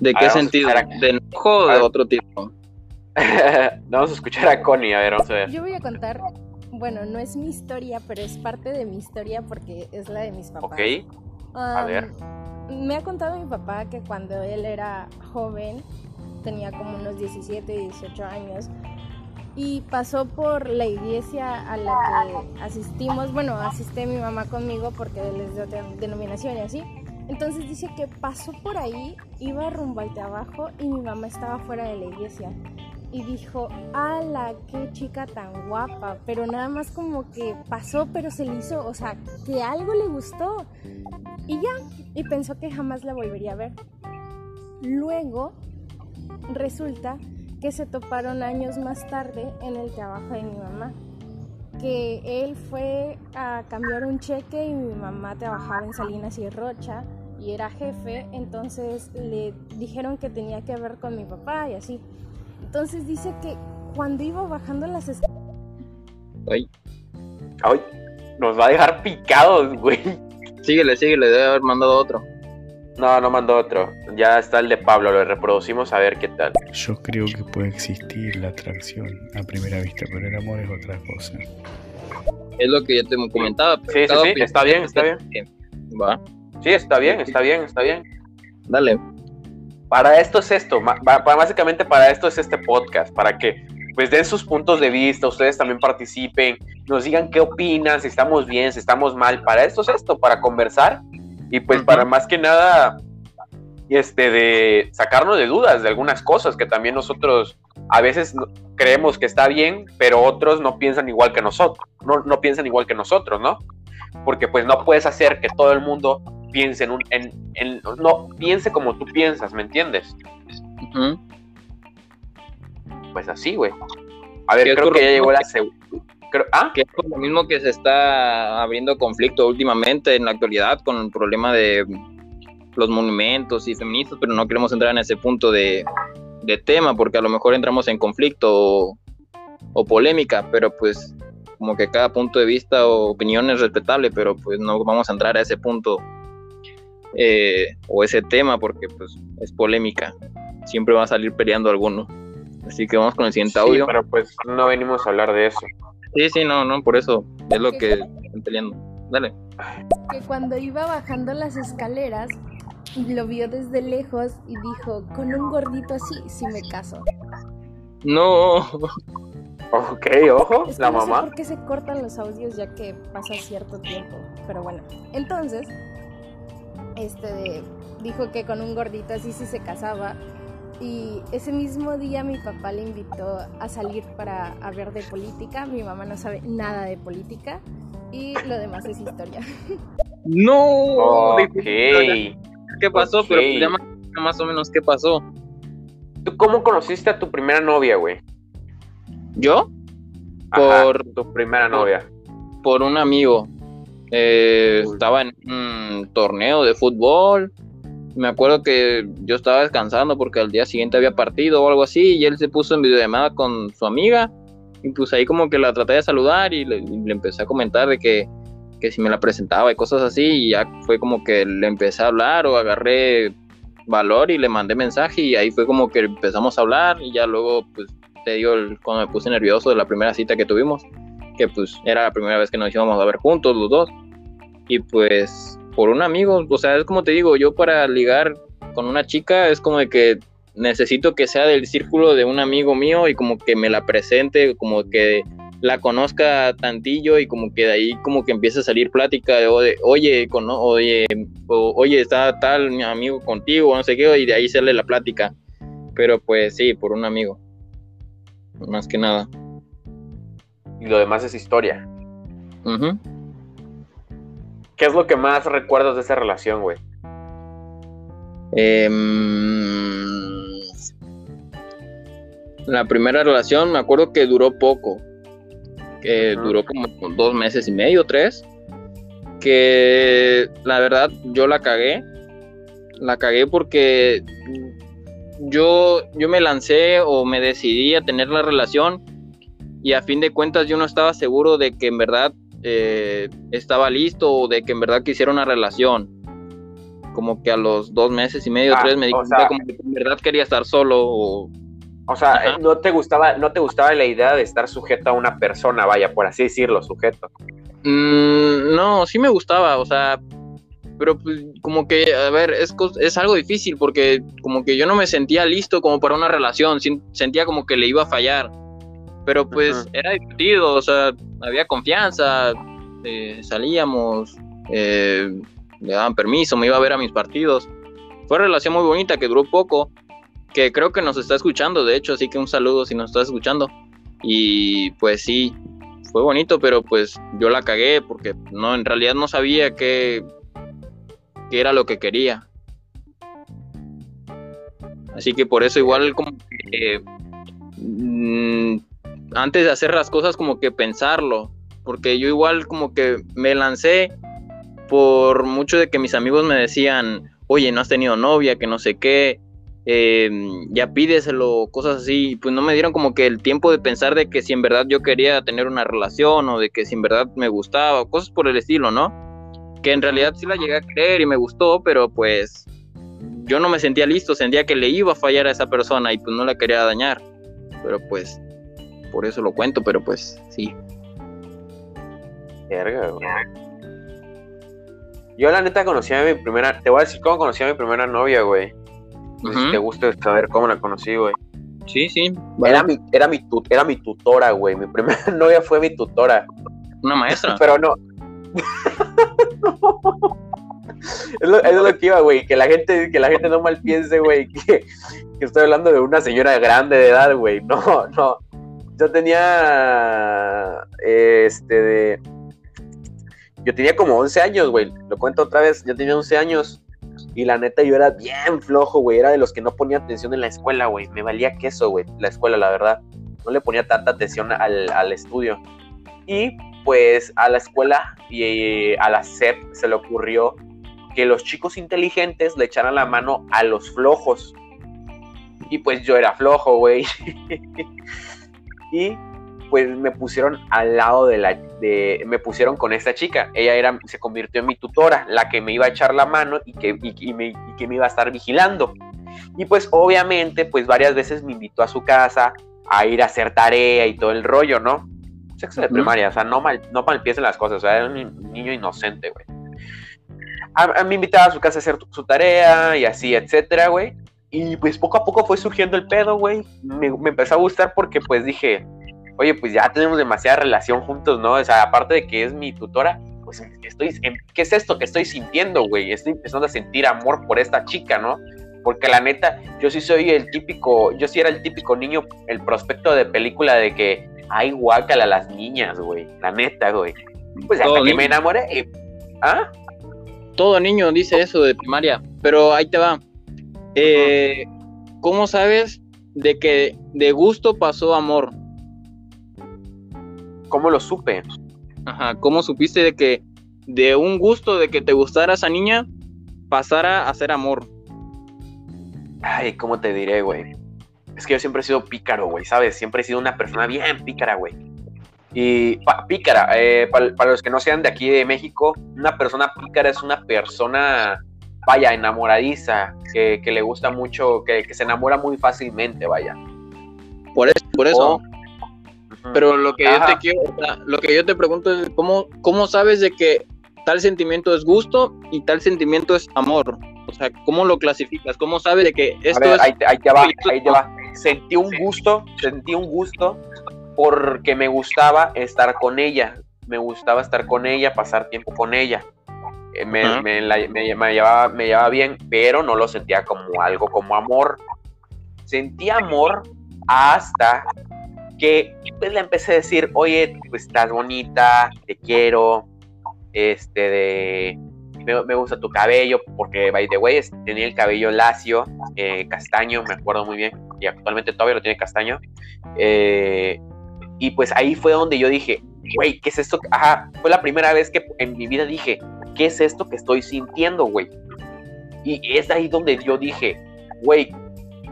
¿De qué ver, vamos a sentido? a- ¿De enojo o de ver. otro tipo? vamos a escuchar a Connie. A ver, vamos a ver. Yo voy a contar, bueno, no es mi historia, pero es parte de mi historia porque es la de mis papás. Ok. a ver. Me ha contado mi papá que cuando él era joven, tenía como unos 17, 18 años, y pasó por la iglesia a la que asistimos, bueno, asiste mi mamá conmigo porque él es de otra denominación y así. Entonces dice que pasó por ahí, iba rumbo al trabajo y mi mamá estaba fuera de la iglesia. Y dijo, ala, qué chica tan guapa. Pero nada más como que pasó, pero se le hizo, o sea, que algo le gustó. Y ya, y pensó que jamás la volvería a ver. Luego, resulta que se toparon años más tarde en el trabajo de mi mamá. Que él fue a cambiar un cheque y mi mamá trabajaba en Salinas y Rocha y era jefe, entonces le dijeron que tenía que ver con mi papá y así. Entonces dice que cuando iba bajando las escaleras, Ay. Ay, nos va a dejar picados, güey. Síguele, síguele, debe haber mandado otro. No, no mandó otro. Ya está el de Pablo, lo reproducimos a ver qué tal. Yo creo que puede existir la atracción a primera vista, pero el amor es otra cosa. Es lo que ya te comentaba. Sí, sí, sí, opinión está bien, está bien. Va, Sí, está bien, está bien, está bien. dale. Para esto es esto, ba- básicamente para esto es este podcast, para que pues den sus puntos de vista, ustedes también participen, nos digan qué opinan, si estamos bien, si estamos mal, para esto es esto, para conversar y pues Ujú. para más que nada este de sacarnos de dudas de algunas cosas que también nosotros a veces creemos que está bien, pero otros no piensan igual que nosotros, no, no piensan igual que nosotros, ¿no? Porque pues no puedes hacer que todo el mundo piense en un, en, en- no piense como tú piensas, ¿me entiendes? Pues así, güey. A ver, ¿Qué creo que ya llegó la segunda. ¿Ah? Que es por lo mismo que se está abriendo conflicto últimamente en la actualidad con el problema de los monumentos y feministas, pero no queremos entrar en ese punto de, de tema porque a lo mejor entramos en conflicto o, o polémica, pero pues como que cada punto de vista o opinión es respetable, pero pues no vamos a entrar a ese punto eh, o ese tema porque pues es polémica. Siempre va a salir peleando alguno. Así que vamos con el siguiente Sí, audio. pero pues no venimos a hablar de eso. Sí, sí, no, no, por eso es lo que están peleando. Dale. que cuando iba bajando las escaleras, lo vio desde lejos y dijo, con un gordito así, si me caso. No. Ok, ojo, Es que la no sé mamá. por qué se cortan los audios ya que pasa cierto tiempo. Pero bueno, entonces, este de- dijo que con un gordito así sí se casaba. Y ese mismo día mi papá le invitó a salir para hablar de política. Mi mamá no sabe nada de política y lo demás es historia. No. Ok. ¿Qué pasó? Pero ya más, más o menos qué pasó. ¿Tú cómo conociste a tu primera novia, güey? ¿Yo? Ajá, Por, tu primera novia. por un amigo. Eh, estaba en un torneo de fútbol. Me acuerdo que yo estaba descansando porque al día siguiente había partido o algo así. Y él se puso en videollamada con su amiga. Y pues ahí como que la traté de saludar y le, y le empecé a comentar de que, que si me la presentaba y cosas así. Y ya fue como que le empecé a hablar o agarré valor y le mandé mensaje. Y ahí fue como que empezamos a hablar. Y ya luego, pues te digo, el- cuando me puse nervioso de la primera cita que tuvimos que pues era la primera vez que nos íbamos a ver juntos los dos. Y pues por un amigo, o sea, es como te digo, yo para ligar con una chica es como que necesito que sea del círculo de un amigo mío y como que me la presente, como que la conozca tantillo y como que de ahí como que empieza a salir plática de, oye, cono- oye, oye, está tal mi amigo contigo, no sé qué, y de ahí sale la plática. Pero pues sí, por un amigo. Más que nada. Y lo demás es historia. ¿Qué es lo que más recuerdas de esa relación, güey? Em, la primera relación me acuerdo que duró poco, que duró como dos meses y medio, tres, que la verdad yo la cagué, la cagué porque yo, yo me lancé o me decidí a tener la relación y a fin de cuentas yo no estaba seguro de que en verdad eh, estaba listo o de que en verdad quisiera una relación. Como que a los dos meses y medio, Ah, tres, me di cuenta sea- como que en verdad quería estar solo. o- O sea, Ajá. no te gustaba, no te gustaba la idea de estar sujeto a una persona, vaya, por así decirlo, sujeto. Mm, no, sí me gustaba, o sea, pero pues, como que, a ver, es, es algo difícil porque como que yo no me sentía listo como para una relación, sentía como que le iba a fallar, pero pues era divertido, o sea, había confianza, eh, salíamos, eh, le daban permiso, me iba a ver a mis partidos. Fue una relación muy bonita que duró poco, que creo que nos está escuchando, de hecho, así que un saludo si nos estás escuchando. Y pues sí, fue bonito, pero pues yo la cagué porque no, en realidad no sabía qué, qué era lo que quería. Así que por eso igual como que mm, antes de hacer las cosas como que pensarlo, porque yo igual como que me lancé por mucho de que mis amigos me decían, oye, no has tenido novia, que no sé qué, eh, ya pídeselo, cosas así, pues no me dieron como que el tiempo de pensar de que si en verdad yo quería tener una relación o de que si en verdad me gustaba, cosas por el estilo, ¿no? Que en realidad sí la llegué a creer y me gustó, pero pues yo no me sentía listo, sentía que le iba a fallar a esa persona y pues no la quería dañar, pero pues por eso lo cuento, pero pues sí. Verga, güey. Yo la neta conocí a mi primera, te voy a decir cómo conocí a mi primera novia, güey. No si Ujú. te gusta saber cómo la conocí, güey. Sí, sí, Era mi, era mi era mi tutora, güey. Mi primera novia fue mi tutora. una maestra. Pero no. Es lo, es lo que iba, güey. Que la gente, que la gente no mal piense, güey, que, que estoy hablando de una señora grande de edad, güey. No, no. Yo tenía. Este de. Yo tenía como 11 años, güey. Lo cuento otra vez. Yo tenía 11 años. Y la neta, yo era bien flojo, güey. Era de los que no ponía atención en la escuela, güey. Me valía queso, güey. La escuela, la verdad. No le ponía tanta atención al, al estudio. Y pues a la escuela y a la SEP se le ocurrió que los chicos inteligentes le echaran la mano a los flojos. Y pues yo era flojo, güey. y pues me pusieron al lado de la de me pusieron con esta chica. Ella era se convirtió en mi tutora, la que me iba a echar la mano y que y, y me, y que me iba a estar vigilando. Y pues obviamente pues varias veces me invitó a su casa a ir a hacer tarea y todo el rollo, ¿no? Sexo de Ujú. primaria, o sea, no mal no malpiensen las cosas, o sea, era un ni- niño inocente, güey. A, a me invitaba a su casa a hacer su tarea y así, etcétera, güey. Y pues poco a poco fue surgiendo el pedo, güey. Me, me empezó a gustar porque pues dije, oye, pues ya tenemos demasiada relación juntos, ¿no? O sea, aparte de que es mi tutora, pues estoy, ¿qué es esto que estoy sintiendo, güey? Estoy empezando a sentir amor por esta chica, ¿no? Porque la neta, yo sí soy el típico, yo sí era el típico niño, el prospecto de película de que hay guácala a las niñas, güey. La neta, güey. Pues hasta Todo que niño. me enamoré. ¿Ah? Todo niño dice eso de primaria, pero ahí te va. Eh, ¿Cómo sabes de que de gusto pasó amor? ¿Cómo lo supe? Ajá, ¿cómo supiste de que de un gusto de que te gustara esa niña pasara a ser amor? Ay, ¿cómo te diré, güey? Es que yo siempre he sido pícaro, güey, ¿sabes? Siempre he sido una persona bien pícara, güey. Y pa- pícara, eh, pa- para, los que no sean de aquí de México, una persona pícara es una persona, vaya, enamoradiza, que, que le gusta mucho, que, que se enamora muy fácilmente, vaya. Por eso, por eso. O- Ujú. Pero lo que yo te quiero, lo que yo te pregunto es cómo, cómo sabes de que tal sentimiento es gusto y tal sentimiento es amor. O sea, ¿cómo lo clasificas? ¿Cómo sabes de que esto ver, es ahí, te- ahí te va, ahí te va. Sentí un gusto, sentí un gusto porque me gustaba estar con ella. Me gustaba estar con ella, pasar tiempo con ella. Eh, Me, Ajá. me la- me- me llevaba, me llevaba bien, pero no lo sentía como algo como amor. Sentí amor hasta que pues, le empecé a decir, oye, pues estás bonita, te quiero, este, de, me, me gusta tu cabello, porque, by the way, tenía el cabello lacio, eh, castaño, me acuerdo muy bien, y actualmente todavía lo tiene castaño. eh, y pues ahí fue donde yo dije, güey, ¿qué es esto? Ajá, fue la primera vez que en mi vida dije, ¿qué es esto que estoy sintiendo, güey? Y es ahí donde yo dije, güey,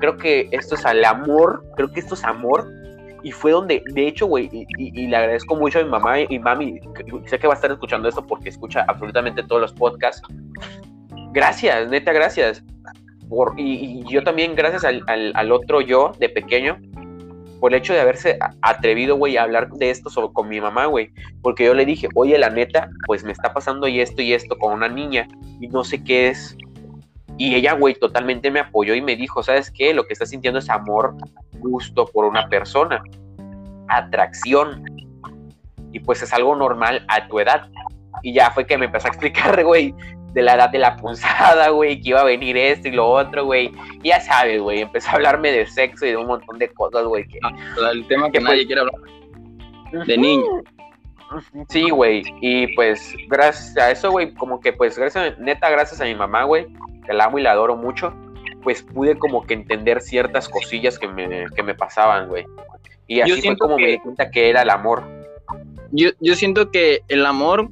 creo que esto es al amor, creo que esto es amor. Y fue donde, de hecho, güey, y, le agradezco mucho a mi mamá y mami, sé que va a estar escuchando esto porque escucha absolutamente todos los podcasts. Gracias, neta, gracias. Por, y, yo también, gracias al otro yo de pequeño, por el hecho de haberse atrevido, güey, a hablar de esto sobre, con mi mamá, güey. Porque yo le dije, oye, la neta, pues me está pasando y esto y esto con una niña y no sé qué es. Y ella, güey, totalmente me apoyó y me dijo, ¿sabes qué? Lo que estás sintiendo es amor, gusto por una persona, atracción. Y pues es algo normal a tu edad. Y ya fue que me empezó a explicar, güey, de la edad de la punzada, güey, que iba a venir esto y lo otro, güey. Y ya sabes, güey, empezó a hablarme de sexo y de un montón de cosas, güey, que, sea, el tema que Que nadie pues- quiere hablar de niño? Sí, güey. Y pues gracias a eso, güey, como que pues gracias, neta, gracias a mi mamá, güey, que la amo y la adoro mucho, pues pude como que entender ciertas cosillas que me, que me pasaban, güey. Y así fue como me di cuenta que era el amor. Yo, yo siento que el amor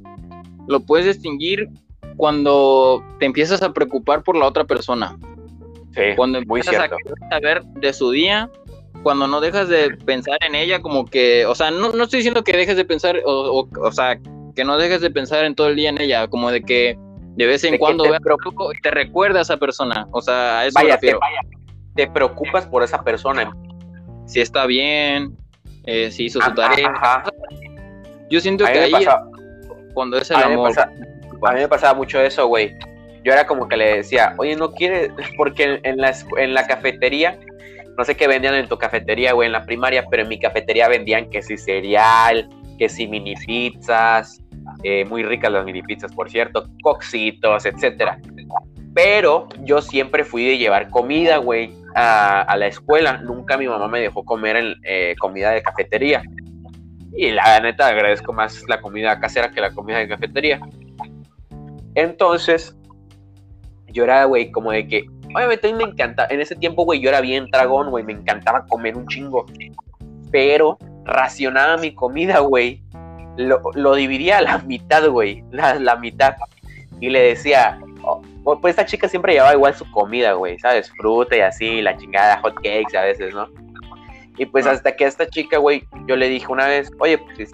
lo puedes distinguir cuando te empiezas a preocupar por la otra persona. Sí, Cuando muy empiezas a saber de su día, cuando no dejas de pensar en ella, como que, o sea, no, no estoy diciendo que dejes de pensar, o, o, o sea, que no dejes de pensar en todo el día en ella, como de que de vez en De cuando te veas te recuerda a esa persona, o sea, a eso me Vaya, te, refiero. te preocupas por esa persona. Si está bien, eh, si hizo su tarea. ajá. Yo siento que me ahí es cuando es el me amor. pasa- A mí me pasaba mucho eso, güey. Yo era como que le decía, oye, no quieres, porque en, en la, en la cafetería, no sé qué vendían en tu cafetería, güey, en la primaria, pero en mi cafetería vendían que si cereal, que si mini pizzas, eh, muy ricas las mini pizzas, por cierto, coxitos, etcétera. Pero yo siempre fui de llevar comida, güey, a, a la escuela. Nunca mi mamá me dejó comer en, eh, comida de cafetería. Y la neta agradezco más la comida casera que la comida de cafetería. Entonces, yo era, güey, como de que, obviamente a mí me encanta, en ese tiempo, güey, yo era bien dragón, güey, me encantaba comer un chingo. Pero racionaba mi comida, güey. Lo, lo dividía a la mitad, güey, la, la mitad. Y le decía, oh, oh, pues esta chica siempre llevaba igual su comida, güey, ¿sabes? Fruta y así, la chingada, hot cakes a veces, ¿no? Y pues hasta que a esta chica, güey, yo le dije una vez, oye, pues,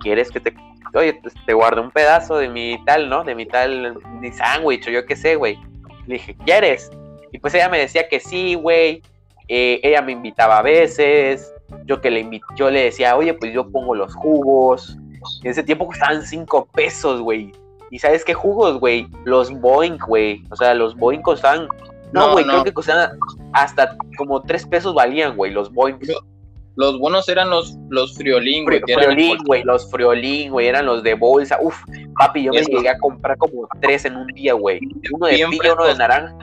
¿quieres que te, oye, pues te guardo un pedazo de mi tal, ¿no? De mi tal, mi sándwich o yo qué sé, güey. Le dije, ¿quieres? Y pues ella me decía que sí, güey. Eh, ella me invitaba a veces. Yo que le yo le decía, oye, pues yo pongo los jugos. En ese tiempo costaban cinco pesos, güey. ¿Y sabes qué jugos, güey? Los Boeing, güey. O sea, los Boeing costaban. No, güey, no. creo que costaban hasta como tres pesos valían, güey, los Boeing. Los buenos eran los, los friolín, güey. Fri- que friolín, güey, los friolín, güey, eran los de bolsa. Uf, papi, yo me llegué a comprar como tres en un día, güey. Uno de piña, uno de naranja.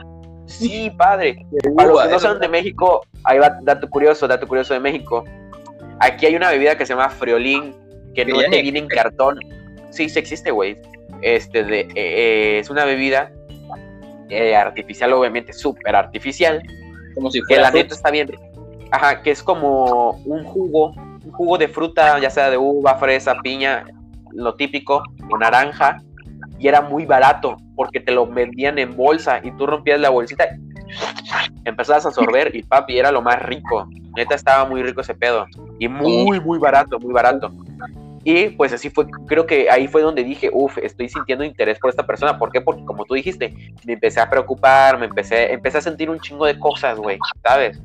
Sí, padre. Para los que no son de México, ahí va dato curioso, dato curioso de México. Aquí hay una bebida que se llama Friolín, que no Que te viene en cartón. Sí, sí existe, güey. Este de, eh, eh, es una bebida eh, artificial, obviamente, súper artificial, Como si que fuera la fruta. neta está bien. Ajá, que es como un jugo, un jugo de fruta, ya sea de uva, fresa, piña, lo típico, o naranja, y era muy barato porque te lo vendían en bolsa y tú rompías la bolsita, empezabas a sorber y papi, era lo más rico. Neta estaba muy rico ese pedo y muy, muy barato, muy barato. Y pues así fue, creo que ahí fue donde dije, uff, estoy sintiendo interés por esta persona. ¿Por qué? Porque como tú dijiste, me empecé a preocupar, me empecé, empecé a sentir un chingo de cosas, güey, ¿sabes?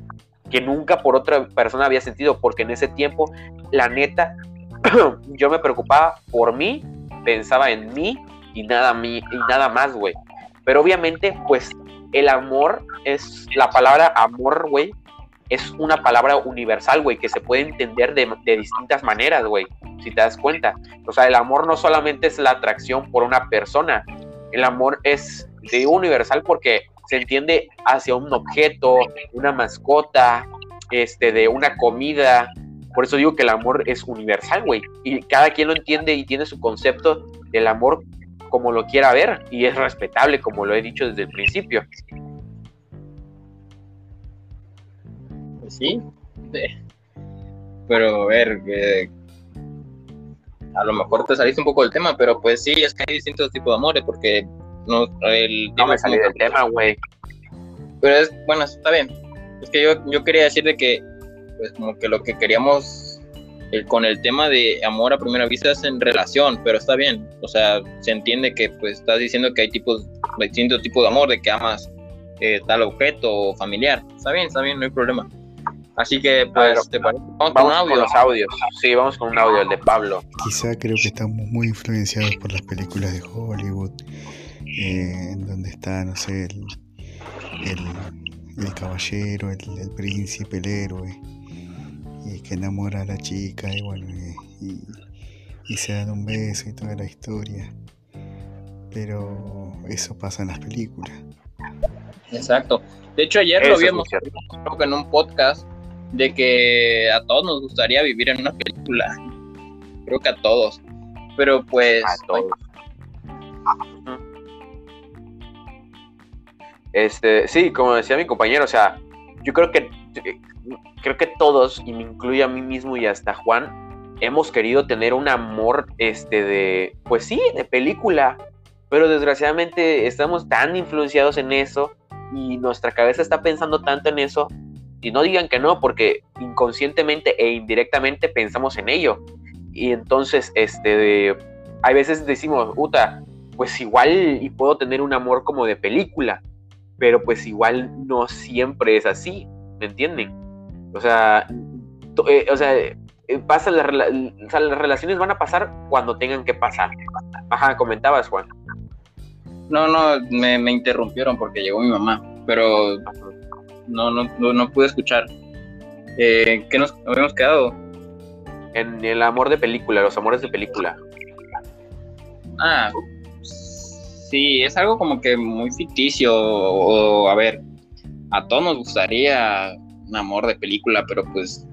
Que nunca por otra persona había sentido, porque en ese tiempo, la neta, yo me preocupaba por mí, pensaba en mí y nada, mí, y nada más, güey. Pero obviamente, pues, el amor es, la palabra amor, güey, es una palabra universal, güey, que se puede entender de, de distintas maneras, güey, si te das cuenta. O sea, el amor no solamente es la atracción por una persona, el amor es, digo universal porque se entiende hacia un objeto, una mascota, este, de una comida. Por eso digo que el amor es universal, güey. Y cada quien lo entiende y tiene su concepto del amor como lo quiera ver. Y es respetable, como lo he dicho desde el principio. Pues sí. Pero a ver, que a lo mejor te saliste un poco del tema, pero pues sí, es que hay distintos tipos de amores, porque no, el No me salí del tema, güey. Pero es, bueno, está bien. Es que yo, yo quería decir de que, pues como que lo que queríamos el- con el tema de amor a primera vista es en relación, pero está bien. O sea, se entiende que pues estás diciendo que hay tipos, distintos tipos de amor, de que amas eh, tal objeto o familiar. Está bien, está bien, no hay problema. Así que, pues, ver, ¿te parece? Vamos, con Vamos un con audio. los audios. Sí, vamos con un audio, el de Pablo. Quizá creo que estamos muy influenciados por las películas de Hollywood, eh, en donde está, no sé, el, el, el caballero, el, el príncipe, el héroe, y que enamora a la chica, y bueno, y, y- y se dan un beso y toda la historia. Pero eso pasa en las películas. Exacto. De hecho, ayer Eso lo vimos creo que en un podcast de que a todos nos gustaría vivir en una película. Creo que a todos. Pero pues, A todos. Este, sí, como decía mi compañero, o sea, yo creo que creo que todos, y me incluye a mí mismo y hasta Juan, hemos querido tener un amor, este, de, pues sí, de película, pero desgraciadamente estamos tan influenciados en eso y nuestra cabeza está pensando tanto en eso, y no digan que no, porque inconscientemente e indirectamente pensamos en ello. Y entonces, este, hay veces decimos, puta, pues igual y puedo tener un amor como de película, pero pues igual no siempre es así, ¿me entienden? O sea, eh, o sea, eh, pasa la rela- o sea, las relaciones van a pasar cuando tengan que pasar. Ajá, comentabas, Juan. no, no, me, me interrumpieron porque llegó mi mamá. Pero no, no, no, no pude escuchar. Eh, ¿Qué nos habíamos quedado? En el amor de película, los amores de película. Ah, sí, es algo como que muy ficticio. O, a ver, a todos nos gustaría un amor de película, pero pues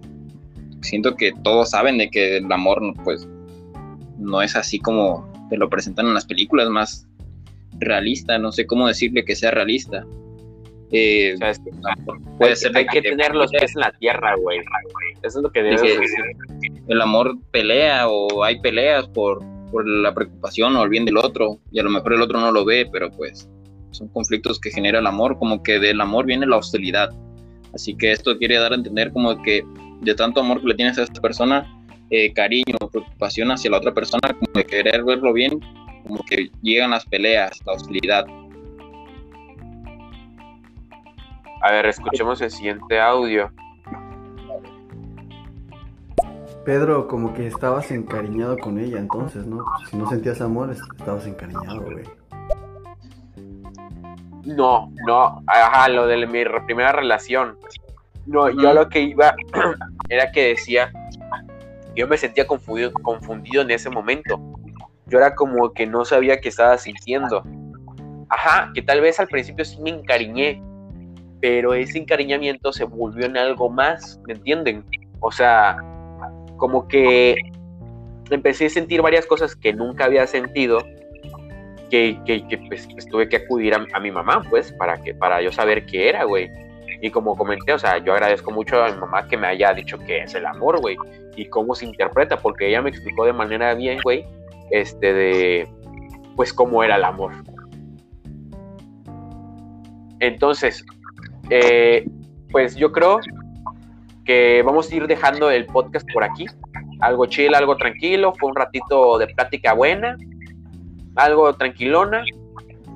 siento que todos saben de que el amor, pues, no es así como te lo presentan en las películas, más realista. No sé cómo decirle que sea realista. Eh, O sea, es que puede hay, ser hay que tener los pies en la tierra, güey. Eso es lo que debes que- decir. el amor pelea o hay peleas por, por la preocupación o el bien del otro y a lo mejor el otro no lo ve, pero pues son conflictos que genera el amor, como que del amor viene la hostilidad. Así que esto quiere dar a entender como que de tanto amor que le tienes a esta persona, eh, cariño, preocupación hacia la otra persona, como de querer verlo bien, como que llegan las peleas, la hostilidad. A ver, escuchemos el siguiente audio. Pedro, como que estabas encariñado con ella entonces, ¿no? Si no sentías amor, es- estabas encariñado, güey. No, no, ajá, lo de mi primera relación. No, yo lo que iba era que decía, yo me sentía confundido, confundido en ese momento. Yo era como que no sabía qué estaba sintiendo. Ajá, que tal vez al principio sí me encariñé, pero ese encariñamiento se volvió en algo más, ¿me entienden? O sea, como que empecé a sentir varias cosas que nunca había sentido, que, que, que pues, pues, tuve que acudir a, mi mamá, pues, para, que, para yo saber qué era, güey. Y como comenté, o sea, yo agradezco mucho a mi mamá que me haya dicho qué es el amor, güey, y cómo se interpreta, porque ella me explicó de manera bien, güey, este, de, pues, cómo era el amor. Entonces, eh, pues yo creo que vamos a ir dejando el podcast por aquí. Algo chill, algo tranquilo. Fue un ratito de plática buena. Algo tranquilona.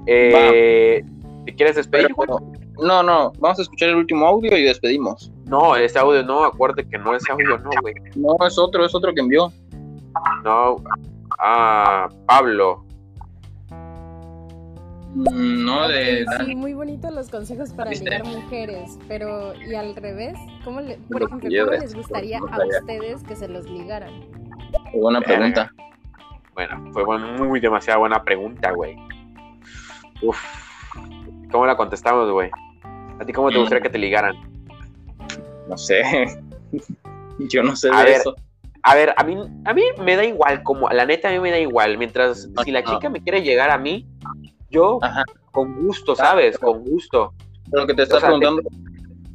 Eh, ¿Te quieres despedir? Pero, no, no. Vamos a escuchar el último audio y despedimos. No, ese audio no. Acuérdate que no es audio, no, güey. No, es otro, es otro que envió. No. Ah, Pablo. Mm, No, de. Sí, muy bonitos los consejos para ligar mujeres, pero ¿y al revés? ¿Cómo le- por Lo ejemplo, ¿cómo les gustaría a ustedes que se los ligaran? Buena pregunta. Bueno, fue muy demasiada buena pregunta, güey. Uf. ¿Cómo la contestamos, güey? ¿A ti cómo te Mm. gustaría que te ligaran? No sé. Yo no sé A de ver, eso. A ver, a mí, a mí me da igual, como la neta a mí me da igual. Mientras, si la chica me quiere llegar a mí, yo Ajá. con gusto, ¿sabes? Con gusto. Lo que te está O sea, preguntando.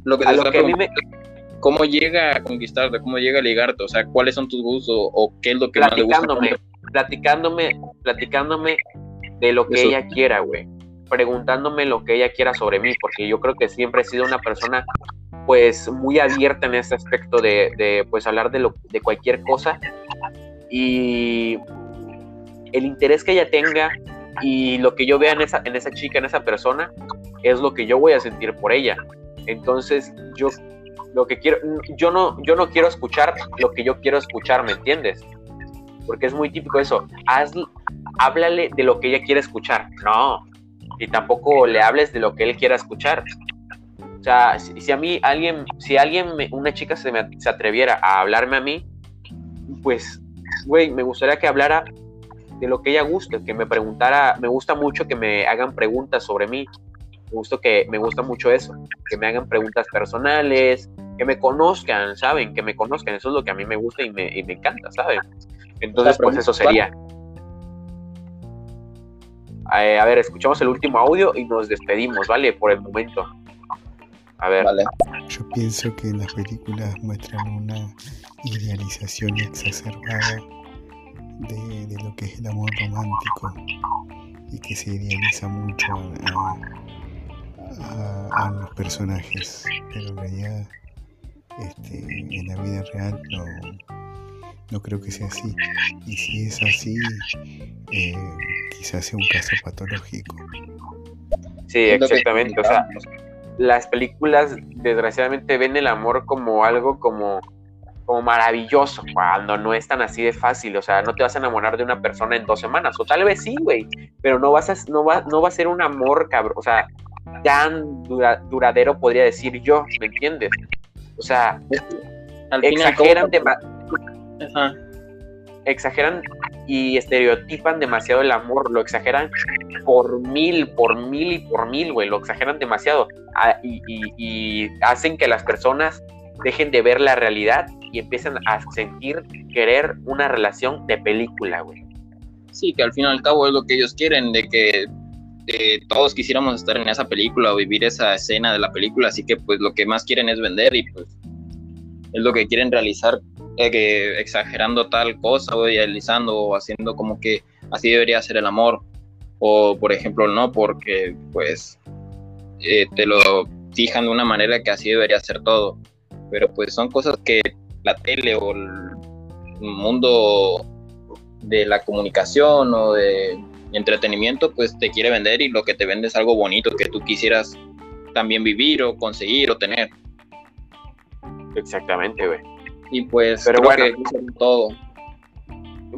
Lo que te A lo está que a mí me, preguntando. ¿Cómo llega a conquistarte? ¿Cómo llega a ligarte? O sea, ¿cuáles son tus gustos? ¿O qué es lo que más le gusta? platicándome, platicándome, platicándome de lo que Eso. ella quiera, güey. Preguntándome lo que ella quiera sobre mí, porque yo creo que siempre he sido una persona, pues, muy abierta en ese aspecto de, de, pues, hablar de, lo, de cualquier cosa. Y el interés que ella tenga y lo que yo vea en esa, en esa chica, en esa persona, es lo que yo voy a sentir por ella. Entonces, yo lo que quiero, yo no, yo no quiero escuchar lo que yo quiero escuchar, ¿me entiendes? Porque es muy típico eso. Haz, háblale de lo que ella quiere escuchar. No. Y tampoco le hables de lo que él quiera escuchar. O sea, si, a mí alguien, si alguien, una chica se, me, se atreviera a hablarme a mí, pues, güey, me gustaría que hablara de lo que ella guste, que me preguntara, me gusta mucho que me hagan preguntas sobre mí. Me gusta, que, me gusta mucho eso, que me hagan preguntas personales, que me conozcan, ¿saben? Que me conozcan, eso es lo que a mí me gusta y me, y me encanta, ¿saben? Entonces, pues eso sería. Eh, a ver, escuchamos el último audio y nos despedimos, ¿vale? Por el momento. A ver. Vale. Yo pienso que las películas muestran una idealización exacerbada de, de lo que es el amor romántico y que se idealiza mucho a, a- a los personajes, pero en realidad este, en la vida real no, no creo que sea así. Y si es así, eh, quizás sea un caso patológico. Sí, exactamente. O sea, las películas desgraciadamente ven el amor como algo como, como maravilloso, cuando no es tan así de fácil. O sea, no te vas a enamorar de una persona en dos semanas. O tal vez sí, güey. Pero no vas a, no va, no va a ser un amor, cabrón. O sea, tan dura- duradero podría decir yo, ¿me entiendes? O sea, Al exageran, exageran y estereotipan demasiado el amor, lo exageran por mil, por mil y por mil, güey, lo exageran demasiado Ah, y, y- y hacen que las personas dejen de ver la realidad y empiezan a sentir, querer una relación de película, güey. Sí, que al fin y al cabo es lo que ellos quieren, de que eh, todos quisiéramos estar en esa película o vivir esa escena de la película, así que pues lo que más quieren es vender y pues es lo que quieren realizar, eh, que exagerando tal cosa o idealizando o haciendo como que así debería ser el amor o por ejemplo no, porque pues eh, te lo fijan de una manera que así debería ser todo, pero pues son cosas que la tele o el mundo de la comunicación o de entretenimiento, pues te quiere vender y lo que te vende es algo bonito que tú quisieras también vivir o conseguir o tener. Exactamente, güey. Y pues Pero creo bueno. que eso es todo.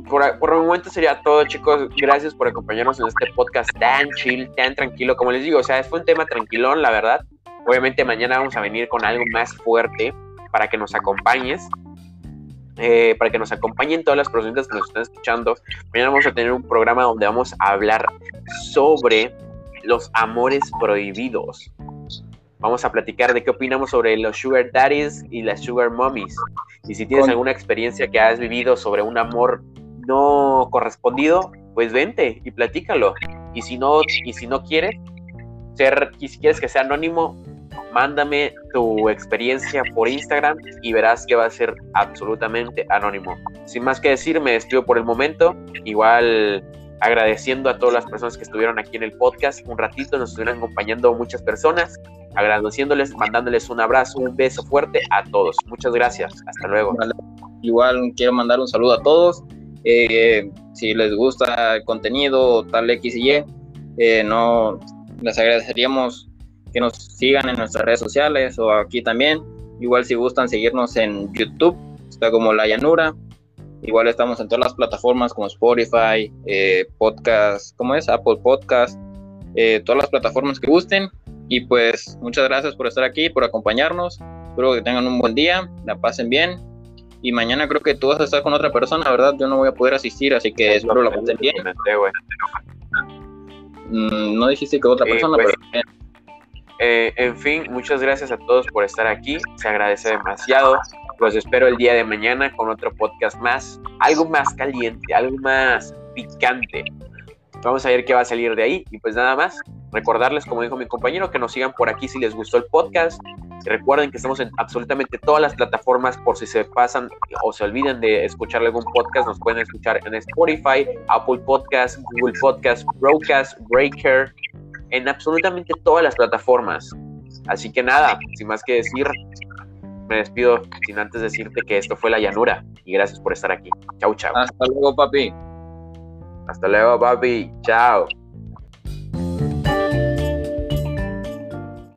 Por, por el momento sería todo, chicos. Gracias por acompañarnos en este podcast tan chill, tan tranquilo. Como les digo, o sea, fue un tema tranquilón, la verdad. Obviamente mañana vamos a venir con algo más fuerte para que nos acompañes. eh, para que nos acompañen todas las personas que nos están escuchando. Mañana vamos a tener un programa donde vamos a hablar sobre los amores prohibidos. Vamos a platicar de qué opinamos sobre los sugar daddies y las sugar mommies. Y si tienes Con- alguna experiencia que has vivido sobre un amor no correspondido, pues vente y platícalo. Y si no, y si no quieres ser, y si quieres que sea anónimo, mándame tu experiencia por Instagram y verás que va a ser absolutamente anónimo. Sin más que decir, me despido por el momento. Igual agradeciendo a todas las personas que estuvieron aquí en el podcast un ratito, nos estuvieron acompañando muchas personas, agradeciéndoles, mandándoles un abrazo, un beso fuerte a todos. Muchas gracias. Hasta luego. Igual quiero mandar un saludo a todos. Eh, si les gusta el contenido tal X y Y, eh, no les agradeceríamos que nos sigan en nuestras redes sociales o aquí también. Igual si gustan seguirnos en YouTube, está como La Llanura. Igual estamos en todas las plataformas como Spotify, eh, Podcast, ¿cómo es? Apple Podcast, eh, todas las plataformas que gusten. Y pues muchas gracias por estar aquí, por acompañarnos. Espero que tengan un buen día, la pasen bien. Y mañana creo que tú vas a estar con otra persona, ¿verdad? Yo no voy a poder asistir, así que espero la pasen bien. Mm, no dijiste que otra persona, pues, pero. Eh, en fin, muchas gracias a todos por estar aquí. Se agradece demasiado. Los espero el día de mañana con otro podcast más. Algo más caliente, algo más picante. Vamos a ver qué va a salir de ahí. Y pues nada más, recordarles, como dijo mi compañero, que nos sigan por aquí si les gustó el podcast. Recuerden que estamos en absolutamente todas las plataformas por si se pasan o se olviden de escuchar algún podcast. Nos pueden escuchar en Spotify, Apple Podcast, Google Podcast, Broadcast, Breaker, en absolutamente todas las plataformas. Así que nada, sin más que decir, me despido sin antes decirte que esto fue La Llanura y gracias por estar aquí. Chau, chau. Hasta luego, papi. Hasta luego, papi. Chao.